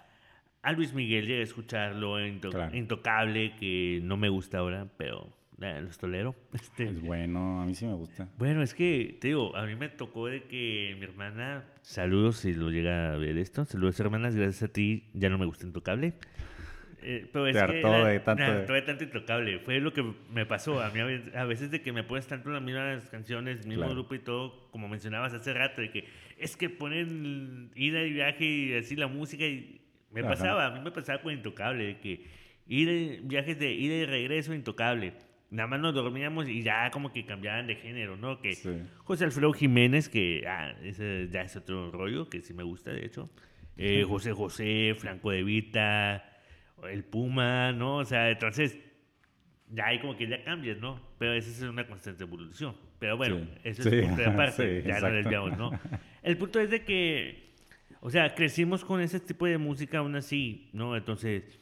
a Luis Miguel, llegué a escucharlo en Into- Claro. Intocable, que no me gusta ahora, pero eh, los tolero. Este, Es bueno, a mí sí me gusta. bueno, es que, te digo, a mí me tocó de que mi hermana, saludos si lo llega a ver esto, saludos hermanas, gracias a ti, ya no me gusta Intocable. Eh, pero es Te que hartó era- de tanto me hartó de tanto Intocable, fue lo que me pasó, a mí a veces, de que me pones tanto las mismas canciones, mismo Claro. grupo y todo, como mencionabas hace rato, de que es que ponen ida y viaje y así la música y me Ajá. pasaba, a mí me pasaba con Intocable, de que ir viajes de ida y regreso Intocable. Nada más nos dormíamos y ya como que cambiaban de género, ¿no? Que Sí. José Alfredo Jiménez, que ah, ese ya es otro rollo, que sí me gusta, de hecho. Eh, José José, Franco de Vita, el Puma, ¿no? O sea, entonces ya hay como que ya cambias, ¿no? Pero esa es una constante evolución. Pero bueno, Sí. eso Sí, es punto de aparte, sí, ya desviamos, ¿no? El punto es de que, o sea, crecimos con ese tipo de música aún así, ¿no? Entonces,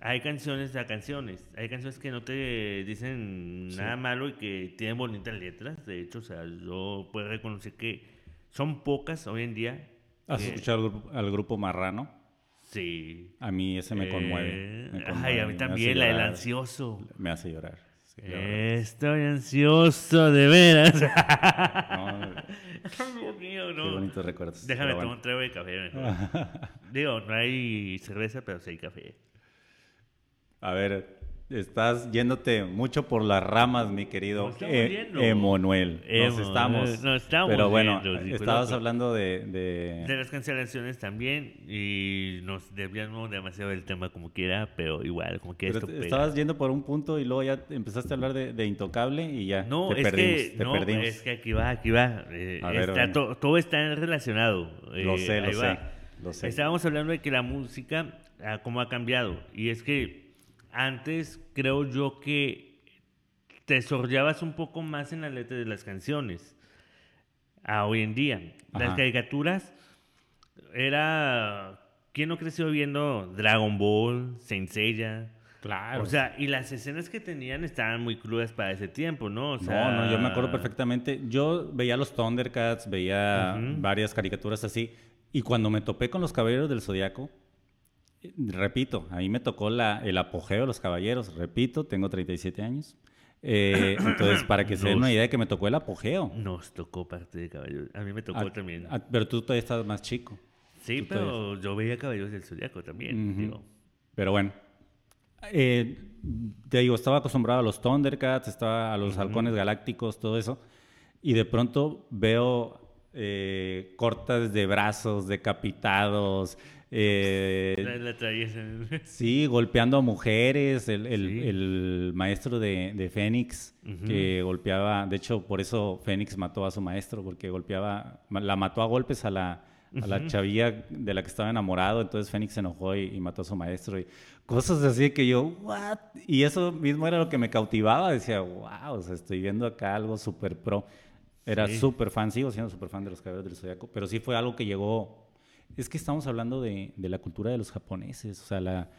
hay canciones a canciones. Hay canciones que no te dicen nada malo y que tienen bonitas letras. De hecho, o sea, yo puedo reconocer que son pocas hoy en día. ¿Has que- escuchado al grupo, al grupo Marrano? Sí. A mí ese me conmueve. Eh, me ay, a mí también, la del ansioso. Me hace llorar. sí. Estoy ansioso, de veras. No, Dios mío, qué no. bonitos recuerdos. Déjame tomar un trago de café mejor. Digo, no hay cerveza, pero sí hay café. A ver, estás yéndote mucho por las ramas, mi querido estamos E-. Emanuel. Nos estamos. nos estamos Pero bueno, yendo, sí, estabas pero- hablando de, de- De las cancelaciones también, y nos desviamos demasiado del tema como quiera, pero igual, como que esto estabas yendo por un punto y luego ya empezaste a hablar de, de Intocable y ya No, te es perdimos. que, te no, perdimos. es que aquí va, aquí va. eh, A ver, está venga. to- todo está relacionado. Lo eh, sé, lo sé, lo sé. Estábamos hablando de que la música, ah, cómo ha cambiado. Y es que antes creo yo que te sordeabas un poco más en la letra de las canciones. A hoy en día. Las caricaturas era... ¿Quién no creció viendo Dragon Ball, Saint Seiya? Claro. O sea, y las escenas que tenían estaban muy crudas para ese tiempo, ¿no? O sea, no, no, yo me acuerdo perfectamente. Yo veía los Thundercats, veía varias caricaturas así, Y cuando me topé con los Caballeros del Zodiaco, repito, a mí me tocó la, el apogeo de los Caballeros, repito, tengo 37 años. Eh, entonces, para que se den una idea de que me tocó el apogeo. Nos tocó parte de Caballeros. A mí me tocó también. pero tú todavía estás más chico. Sí, pero yo veía Caballeros del Zodiaco también. Pero bueno, eh, te digo, estaba acostumbrado a los Thundercats, estaba a los halcones galácticos, todo eso. Y de pronto veo eh, cortas de brazos, decapitados. Eh, la, sí, golpeando a mujeres. El, el, maestro de, de Fénix, que golpeaba. De hecho, por eso Fénix mató a su maestro, porque golpeaba. La mató a golpes a la a la chavilla de la que estaba enamorado, entonces Fénix se enojó y, mató a su maestro y cosas así que yo, what? Y eso mismo era lo que me cautivaba, decía, wow, o sea, estoy viendo acá algo súper pro. Era súper fan, sigo siendo súper fan de los caballeros del Zodiaco, pero sí fue algo que llegó, es que estamos hablando de, de la cultura de los japoneses, o sea, la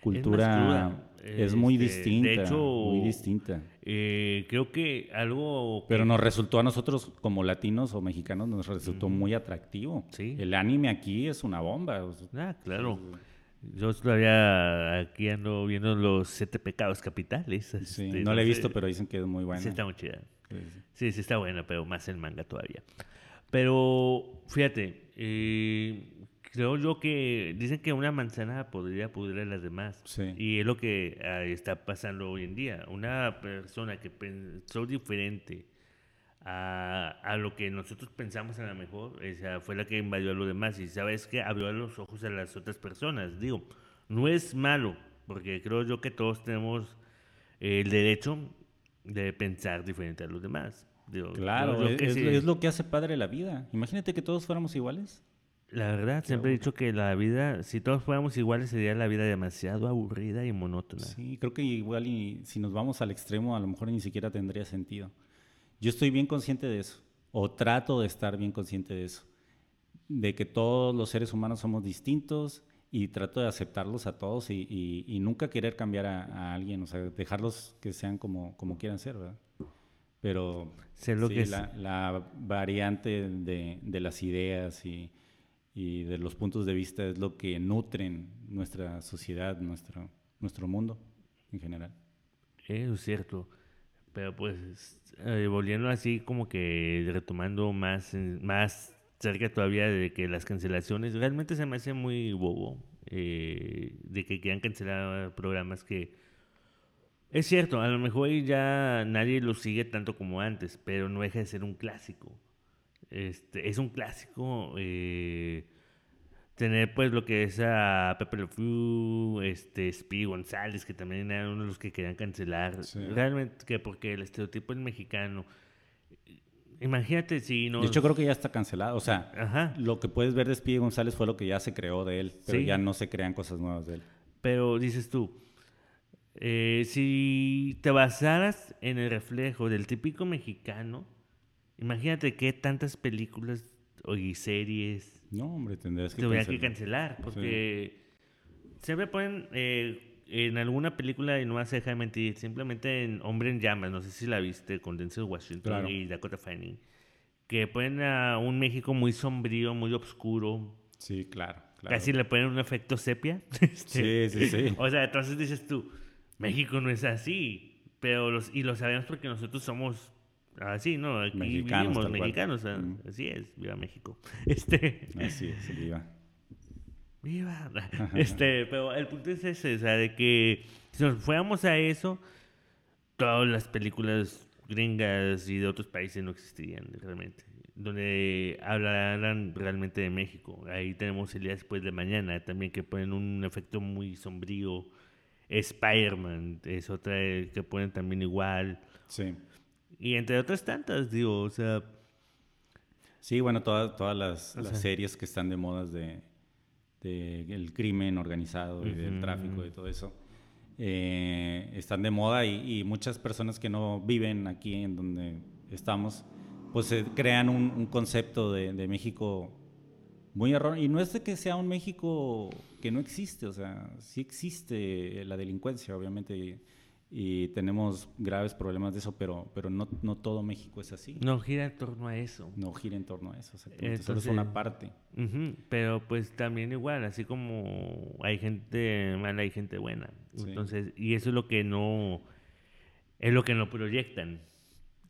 cultura es, muy este, distinta. De hecho, muy distinta. Eh, creo que algo... Pero nos resultó a nosotros como latinos o mexicanos, nos resultó muy atractivo. ¿Sí? El anime aquí es una bomba. Ah, claro. Yo todavía aquí ando viendo los siete pecados capitales. Este, no, lo he visto, pero dicen que es muy buena. Sí, está muy chida. Sí, sí, está buena, pero más el manga todavía. Pero fíjate, eh, creo yo que dicen que una manzana podría pudrir a las demás. Y es lo que ah, está pasando hoy en día. Una persona que pensó diferente a, a, lo que nosotros pensamos a lo mejor, esa fue la que invadió a los demás. Y sabes que abrió los ojos a las otras personas. Digo, no es malo, porque creo yo que todos tenemos el derecho de pensar diferente a los demás. claro, es, es, lo que hace padre la vida. Imagínate que todos fuéramos iguales. La verdad, siempre he dicho que la vida, si todos fuéramos iguales, sería la vida demasiado aburrida y monótona. Sí, creo que igual y si nos vamos al extremo, a lo mejor ni siquiera tendría sentido. Yo estoy bien consciente de eso, o trato de estar bien consciente de eso, de que todos los seres humanos somos distintos y trato de aceptarlos a todos y, nunca querer cambiar a, alguien, o sea, dejarlos que sean como, como quieran ser, ¿verdad? Pero sé lo que la, la, variante de, de las ideas y y de los puntos de vista es lo que nutren nuestra sociedad, nuestro, nuestro mundo en general. Eso es cierto. Pero pues, eh, volviendo así como que retomando más, más cerca todavía de que las cancelaciones, realmente se me hace muy bobo eh, de que quieran cancelar programas que... Es cierto, a lo mejor ya nadie lo sigue tanto como antes, pero no deja de ser un clásico. Este, es un clásico eh, tener pues lo que es a Pepe Le Fou, este, Speedy González, que también eran uno de los que querían cancelar. Realmente que porque el estereotipo es mexicano. Imagínate si no... De hecho, creo que ya está cancelado. O sea, lo que puedes ver de Speedy González fue lo que ya se creó de él, pero ya no se crean cosas nuevas de él. Pero dices tú, eh, si te basaras en el reflejo del típico mexicano, Imagínate qué tantas películas y series. No, hombre, tendrías que cancelar. que cancelar. Porque siempre ponen eh, en alguna película, y no vas a dejar de mentir, simplemente en Hombre en Llamas, no sé si la viste, con Denzel Washington y Dakota Fanning, que ponen a un México muy sombrío, muy oscuro. Sí, claro. Casi le ponen un efecto sepia. sí, sí, sí. O sea, entonces dices tú, México no es así. Pero los, y lo sabemos porque nosotros somos Así, ¿no? Aquí mexicanos, vivimos mexicanos, así es, viva México. Este, así es, viva. Viva. Este, pero el punto es ese, o sea, de que si nos fuéramos a eso, todas las películas gringas y de otros países no existirían realmente. Donde hablaran realmente de México. Ahí tenemos el día después de mañana también que ponen un efecto muy sombrío. Spider-Man es otra que ponen también igual. Sí. Y entre otras tantas, digo, o sea... Sí, bueno, todas, todas las, series que están de modas de, el crimen organizado y del tráfico y todo eso, eh, están de moda y, muchas personas que no viven aquí en donde estamos, pues crean un, concepto de, México muy erróneo. Y no es de que sea un México que no existe, o sea, sí existe la delincuencia, obviamente, y tenemos graves problemas de eso, pero, pero no, no todo México es así. No gira en torno a eso. No gira en torno a eso, exactamente. Solo es una parte. pero pues también igual, así como hay gente mala, hay gente buena. Entonces, y eso es lo que no, es lo que no proyectan.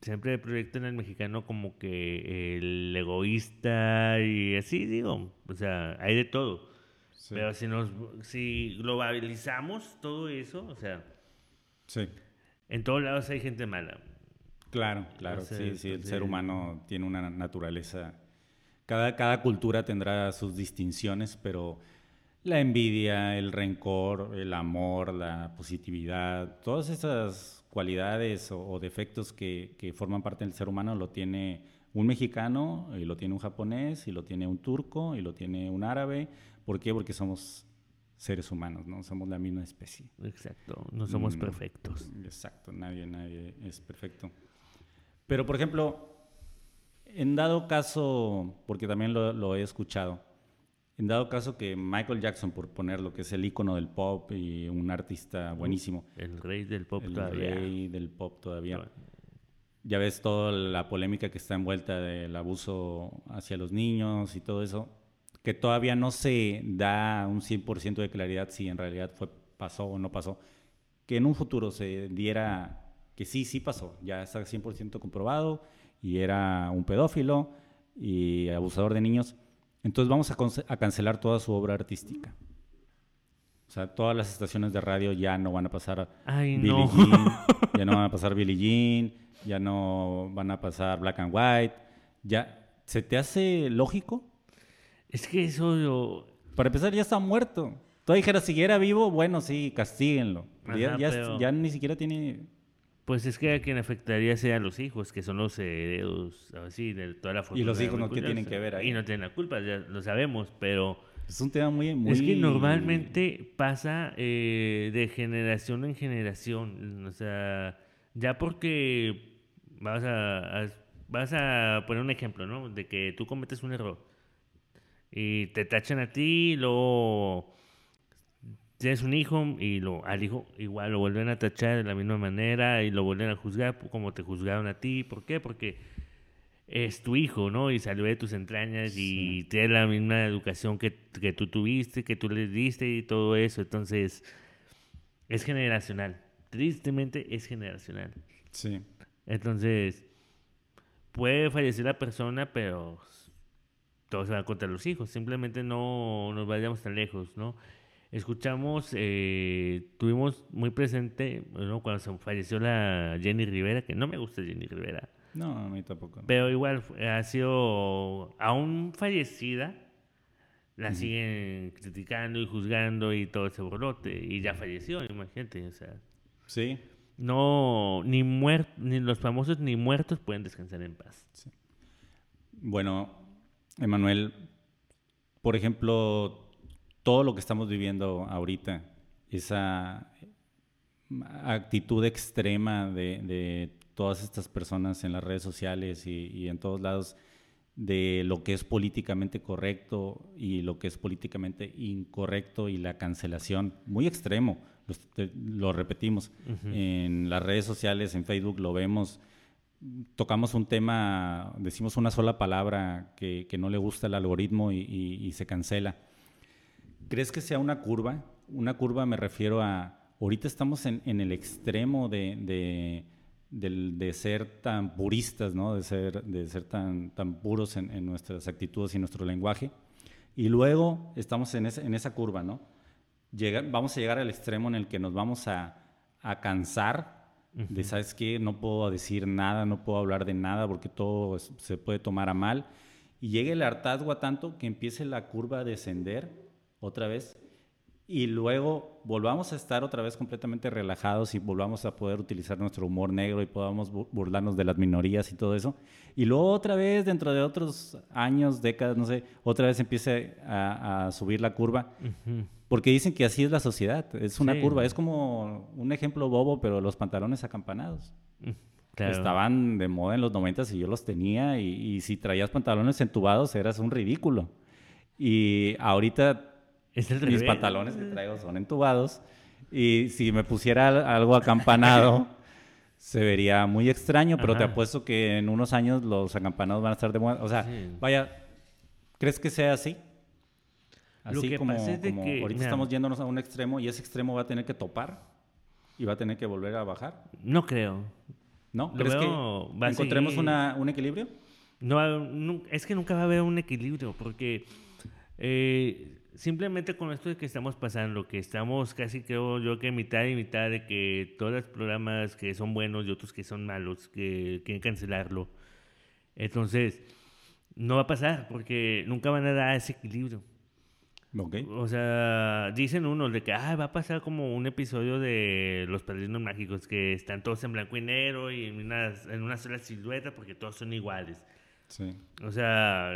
Siempre proyectan al mexicano como que el egoísta y así, digo, o sea, hay de todo. Pero si nos si globalizamos todo eso, o sea, Sí. En todos lados hay gente mala. Claro, claro. sí, sí, el ser humano tiene una naturaleza. Cada, cada cultura tendrá sus distinciones, pero la envidia, el rencor, el amor, la positividad, todas esas cualidades o, defectos que, que, forman parte del ser humano lo tiene un mexicano, y lo tiene un japonés, y lo tiene un turco, y lo tiene un árabe. ¿Por qué? Porque somos seres humanos, ¿no? Somos la misma especie. Exacto, no somos mm, perfectos. Exacto, nadie, nadie es perfecto. Pero, por ejemplo, en dado caso, porque también lo, he escuchado, en dado caso que Michael Jackson, por poner lo que es el icono del pop y un artista buenísimo. El rey del pop todavía. El rey del pop todavía. Ya ves toda la polémica que está envuelta del abuso hacia los niños y todo eso que todavía no se da un 100% de claridad si en realidad fue, pasó o no pasó, que en un futuro se diera que sí, sí pasó, ya está 100% comprobado y era un pedófilo y abusador de niños, entonces vamos a, cancelar toda su obra artística. O sea, todas las estaciones de radio ya no van a pasar Billie Jean, ya no van a pasar Billie Jean, ya no van a pasar Black and White. Ya, ¿se te hace lógico? Es que eso Para empezar, ya está muerto. Tú dijeras, si era vivo, bueno, sí, castíguenlo. ya, ya, ni siquiera tiene... Pues es que a quien afectaría sean los hijos, que son los herederos, así, de toda la Y los hijos no tienen que ver ahí. Y no tienen la culpa, ya lo sabemos, pero... Es un tema muy... muy... Es que normalmente pasa eh, de generación en generación. O sea, ya porque... Vas a, vas a poner un ejemplo, ¿no? De que tú cometes un error y te tachan a ti, luego tienes un hijo y lo, al hijo igual lo vuelven a tachar de la misma manera y lo vuelven a juzgar como te juzgaron a ti. ¿Por qué? Porque es tu hijo, ¿no? Y salió de tus entrañas y tiene la misma educación que, que tú tuviste, que tú le diste y todo eso. Entonces, es generacional. Tristemente es generacional. Sí. Entonces, puede fallecer la persona, pero todo se va contra los hijos. Simplemente no nos vayamos tan lejos, ¿no? Escuchamos, eh, tuvimos muy presente, bueno, cuando se falleció la Jenny Rivera, que no me gusta Jenny Rivera. No, a mí tampoco. Pero igual ha sido, aún fallecida, la siguen criticando y juzgando y todo ese borlote. Y ya falleció, imagínate, o sea. Sí. No, ni, muer ni los famosos ni muertos pueden descansar en paz. Sí. Bueno, Emanuel, por ejemplo, todo lo que estamos viviendo ahorita, esa actitud extrema de, todas estas personas en las redes sociales y, en todos lados de lo que es políticamente correcto y lo que es políticamente incorrecto y la cancelación, muy extremo, lo, repetimos, en las redes sociales, en Facebook lo vemos, tocamos un tema, decimos una sola palabra que, no le gusta el algoritmo y, se cancela. ¿Crees que sea una curva? Una curva me refiero a, ahorita estamos en, el extremo de, de, ser tan puristas, ¿no? de ser, de ser tan, tan puros en, nuestras actitudes y nuestro lenguaje. Y luego estamos en, en esa curva, ¿no? vamos a llegar al extremo en el que nos vamos a, a cansar de, ¿sabes qué? No puedo decir nada, no puedo hablar de nada porque todo se puede tomar a mal. Y llegue el hartazgo a tanto que empiece la curva a descender otra vez y luego volvamos a estar otra vez completamente relajados y volvamos a poder utilizar nuestro humor negro y podamos burlarnos de las minorías y todo eso. Y luego otra vez, dentro de otros años, décadas, no sé, otra vez empiece a, subir la curva. Porque dicen que así es la sociedad, es una curva, es como un ejemplo bobo, pero los pantalones acampanados. Mm, Estaban de moda en los 90 y yo los tenía y, si traías pantalones entubados eras un ridículo. Y ahorita mis pantalones que traigo son entubados Y si me pusiera algo acampanado, se vería muy extraño, pero te apuesto que en unos años los acampanados van a estar de moda. O sea, vaya, ¿crees que sea así? Así como, ahorita estamos yéndonos a un extremo y ese extremo va a tener que topar y va a tener que volver a bajar. No creo. ¿No? ¿Crees que encontremos un equilibrio? No, es que nunca va a haber un equilibrio porque eh, simplemente con esto de que estamos pasando, que estamos casi creo yo que mitad y mitad de que todos los programas que son buenos y otros que son malos, que quieren cancelarlo. Entonces, no va a pasar porque nunca van a dar ese equilibrio. Okay. O sea, dicen unos de que va a pasar como un episodio de Los Padrinos Mágicos, que están todos en blanco y negro y en una, en una sola silueta porque todos son iguales. Sí. O sea,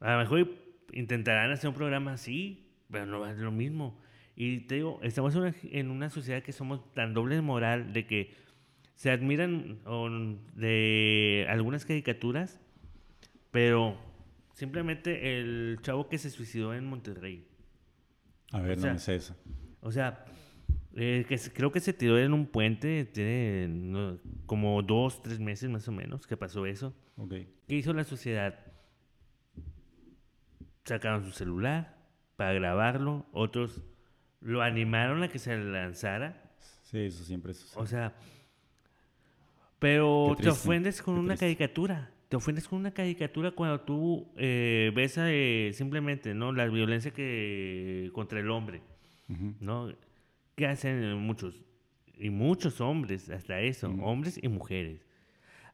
a lo mejor intentarán hacer un programa así, pero no va a ser lo mismo. Y te digo, estamos en una, sociedad que somos tan doble moral de que se admiran de algunas caricaturas, pero simplemente el chavo que se suicidó en Monterrey. A ver, no me sé eso. O sea, eh, que creo que se tiró en un puente, tiene como dos, tres meses más o menos que pasó eso. Okay. ¿Qué hizo la sociedad? Sacaron su celular para grabarlo, otros lo animaron a que se lanzara. Sí, eso siempre sucede. O sea, pero te ofendes con una caricatura. Te ofendes con una caricatura cuando tú eh, ves eh, simplemente no la violencia que contra el hombre, ¿no? ¿Qué hacen muchos? Y muchos hombres, hasta eso, hombres y mujeres.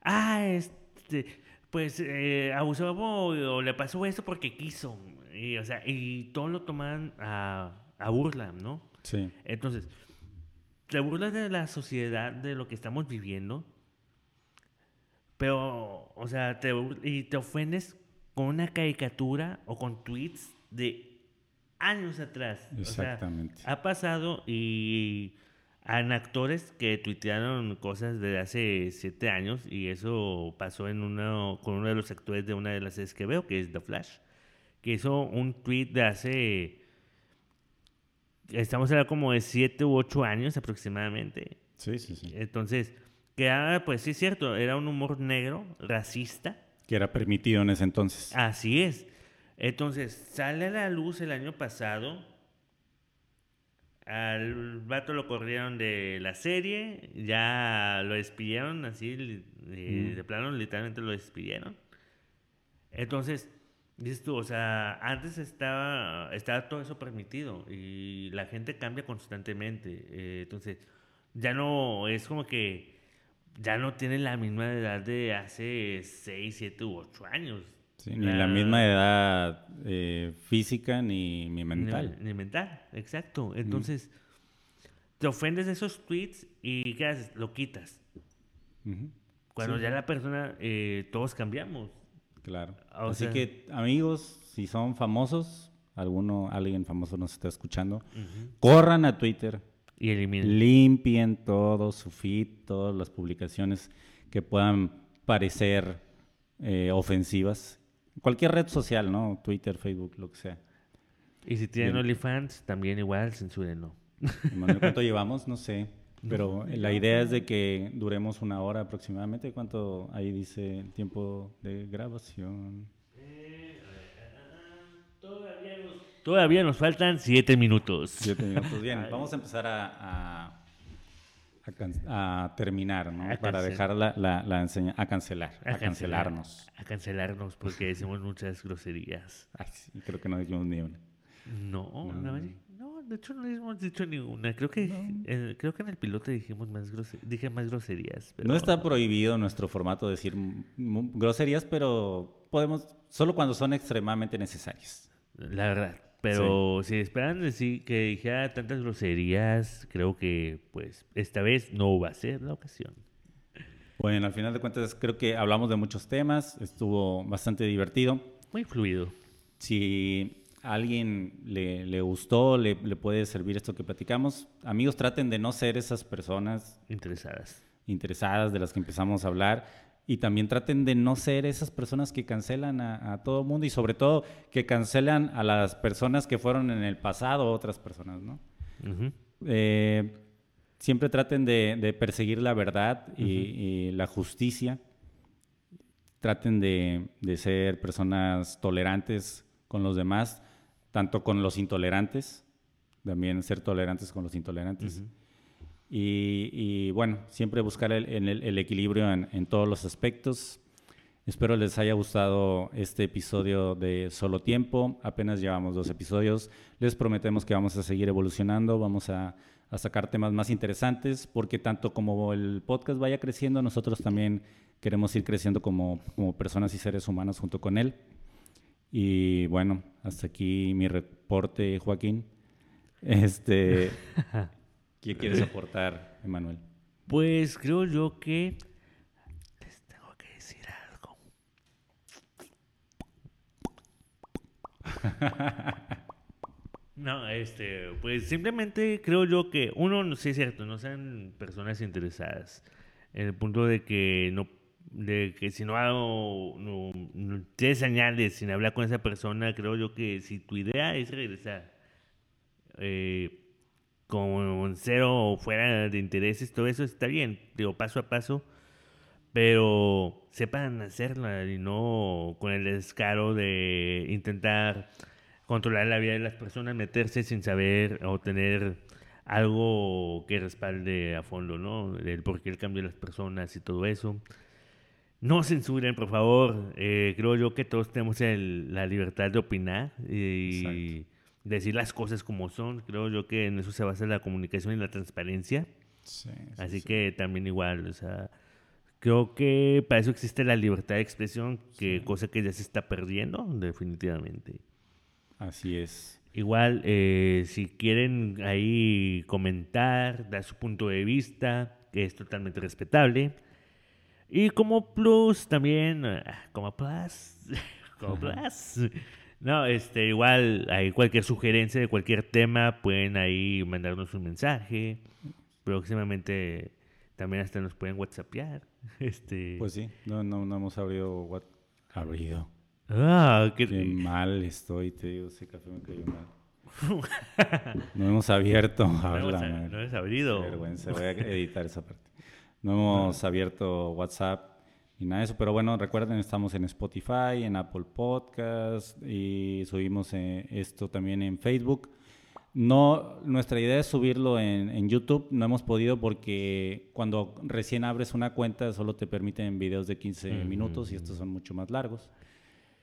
Ah, este, pues eh, abusó o le pasó eso porque quiso. Y, o sea, y todos lo toman a, a burla, ¿no? Sí. Entonces, te burlas de la sociedad, de lo que estamos viviendo, pero, o sea, te, y te ofendes con una caricatura o con tweets de años atrás. Exactamente. ha pasado y han actores que tuitearon cosas de hace siete años y eso pasó en uno, con uno de los actores de una de las series que veo, que es The Flash, que hizo un tweet de hace, estamos hablando como de siete u ocho años aproximadamente. Sí, sí, sí. Entonces, que era, pues sí es cierto, era un humor negro, racista. Que era permitido en ese entonces. Así es. Entonces, sale a la luz el año pasado al vato lo corrieron de la serie, ya lo despidieron así, de, plano literalmente lo despidieron. Entonces, dices tú, o sea, antes estaba, estaba todo eso permitido y la gente cambia constantemente. Eh, entonces, ya no, es como que ya no tiene la misma edad de hace 6, 7 u 8 años ni la, misma edad eh, física ni, mental. Ni, mental, exacto. Entonces, te ofendes de esos tweets y ¿qué haces? Lo quitas. Cuando ya la persona, eh, todos cambiamos. Claro. Así que, amigos, si son famosos, alguno, alguien famoso nos está escuchando, corran a Twitter. Y eliminen. Limpien todo su feed, todas las publicaciones que puedan parecer eh, ofensivas Cualquier red social, ¿no? Twitter, Facebook, lo que sea. Y si tienen OnlyFans, también igual, censúrenlo. ¿cuánto llevamos? No sé. Pero la idea es de que duremos una hora aproximadamente. ¿Cuánto ahí dice el tiempo de grabación? todavía, nos, faltan siete minutos. Siete minutos. Bien, vamos a empezar a a, terminar, ¿no? Para dejar la, la, enseñanza, a cancelar, a, cancelarnos. A cancelarnos porque decimos muchas groserías. Ay, sí, creo que no dijimos ni una. No, no, de hecho no hemos dicho ninguna. Creo que, eh, creo que en el piloto dijimos más dije más groserías. No está prohibido nuestro formato decir groserías, pero podemos, solo cuando son extremadamente necesarias. La verdad. Pero si esperan decir que dijera tantas groserías, creo que pues esta vez no va a ser la ocasión. Bueno, al final de cuentas creo que hablamos de muchos temas, estuvo bastante divertido. Muy fluido. Si a alguien le, le gustó, le, le, puede servir esto que platicamos, amigos, traten de no ser esas personas interesadas. Interesadas de las que empezamos a hablar y también traten de no ser esas personas que cancelan a, todo el mundo y sobre todo que cancelan a las personas que fueron en el pasado otras personas, ¿no? eh, siempre traten de, perseguir la verdad y, la justicia. Traten de, ser personas tolerantes con los demás, tanto con los intolerantes, también ser tolerantes con los intolerantes. Y, bueno, siempre buscar el, equilibrio en, todos los aspectos. Espero les haya gustado este episodio de Solo Tiempo. Apenas llevamos dos episodios. Les prometemos que vamos a seguir evolucionando, vamos a, sacar temas más interesantes, porque tanto como el podcast vaya creciendo, nosotros también queremos ir creciendo como, como personas y seres humanos junto con él. Y bueno, hasta aquí mi reporte, Joaquín. Este, ¿Qué quieres aportar, Emanuel? Pues creo yo que No, este, pues simplemente creo yo que uno, sí es cierto, no sean personas interesadas. En el punto de que no, de que si no hago, no, tienes señales sin hablar con esa persona, creo yo que si tu idea es regresar eh, con cero o fuera de intereses, todo eso está bien, digo, paso a paso, pero sepan hacerla y no con el descaro de intentar controlar la vida de las personas, meterse sin saber o tener algo que respalde a fondo, ¿no? El por qué el cambio de las personas y todo eso. No censuren, por favor. Eh, creo yo que todos tenemos la libertad de opinar y decir las cosas como son. Creo yo que en eso se basa la comunicación y la transparencia. Así que también igual, o sea, Creo que para eso existe la libertad de expresión, que cosa que ya se está perdiendo, definitivamente. Así es. Igual, eh, si quieren ahí comentar, dar su punto de vista, que es totalmente respetable. Y como plus también, ah, como plus, como plus. No, este, igual, hay cualquier sugerencia de cualquier tema, pueden ahí mandarnos un mensaje. Próximamente también hasta nos pueden whatsappear. Este... Pues sí, no, no, no hemos abrido what... abrido. Ah, qué... mal estoy, te digo, ese café me cayó mal. no hemos abierto. No, hemos, no hemos abrido. vergüenza, voy a editar esa parte. No hemos abierto WhatsApp ni nada de eso, pero bueno, recuerden, estamos en Spotify, en Apple Podcast y subimos eh, esto también en Facebook. No, nuestra idea es subirlo en, YouTube. No hemos podido porque cuando recién abres una cuenta solo te permiten videos de 15 minutos y estos son mucho más largos.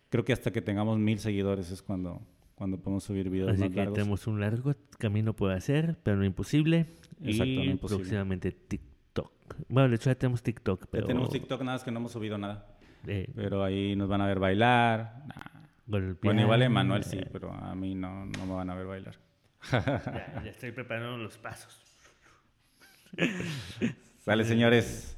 Creo que hasta que tengamos mil seguidores es cuando, cuando podemos subir videos Así más que tenemos un largo camino por hacer, pero no imposible. Exacto, y próximamente TikTok. Bueno, de hecho ya tenemos TikTok, pero... Ya tenemos TikTok, nada es que no hemos subido nada. Pero ahí nos van a ver bailar. Bueno, igual Emanuel sí, pero a mí no, no me van a ver bailar ya, estoy preparando los pasos. Sale, señores.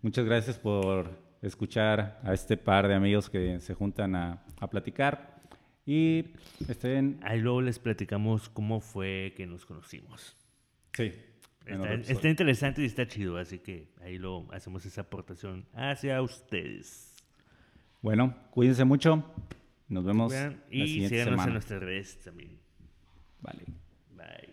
Muchas gracias por escuchar a este par de amigos que se juntan a, platicar. Y estén... Ahí luego les platicamos cómo fue que nos conocimos. Sí. Está, interesante y está chido, así que ahí lo hacemos esa aportación hacia ustedes. Bueno, cuídense mucho. Nos vemos. y síganos en nuestras redes también. Vale. Bye.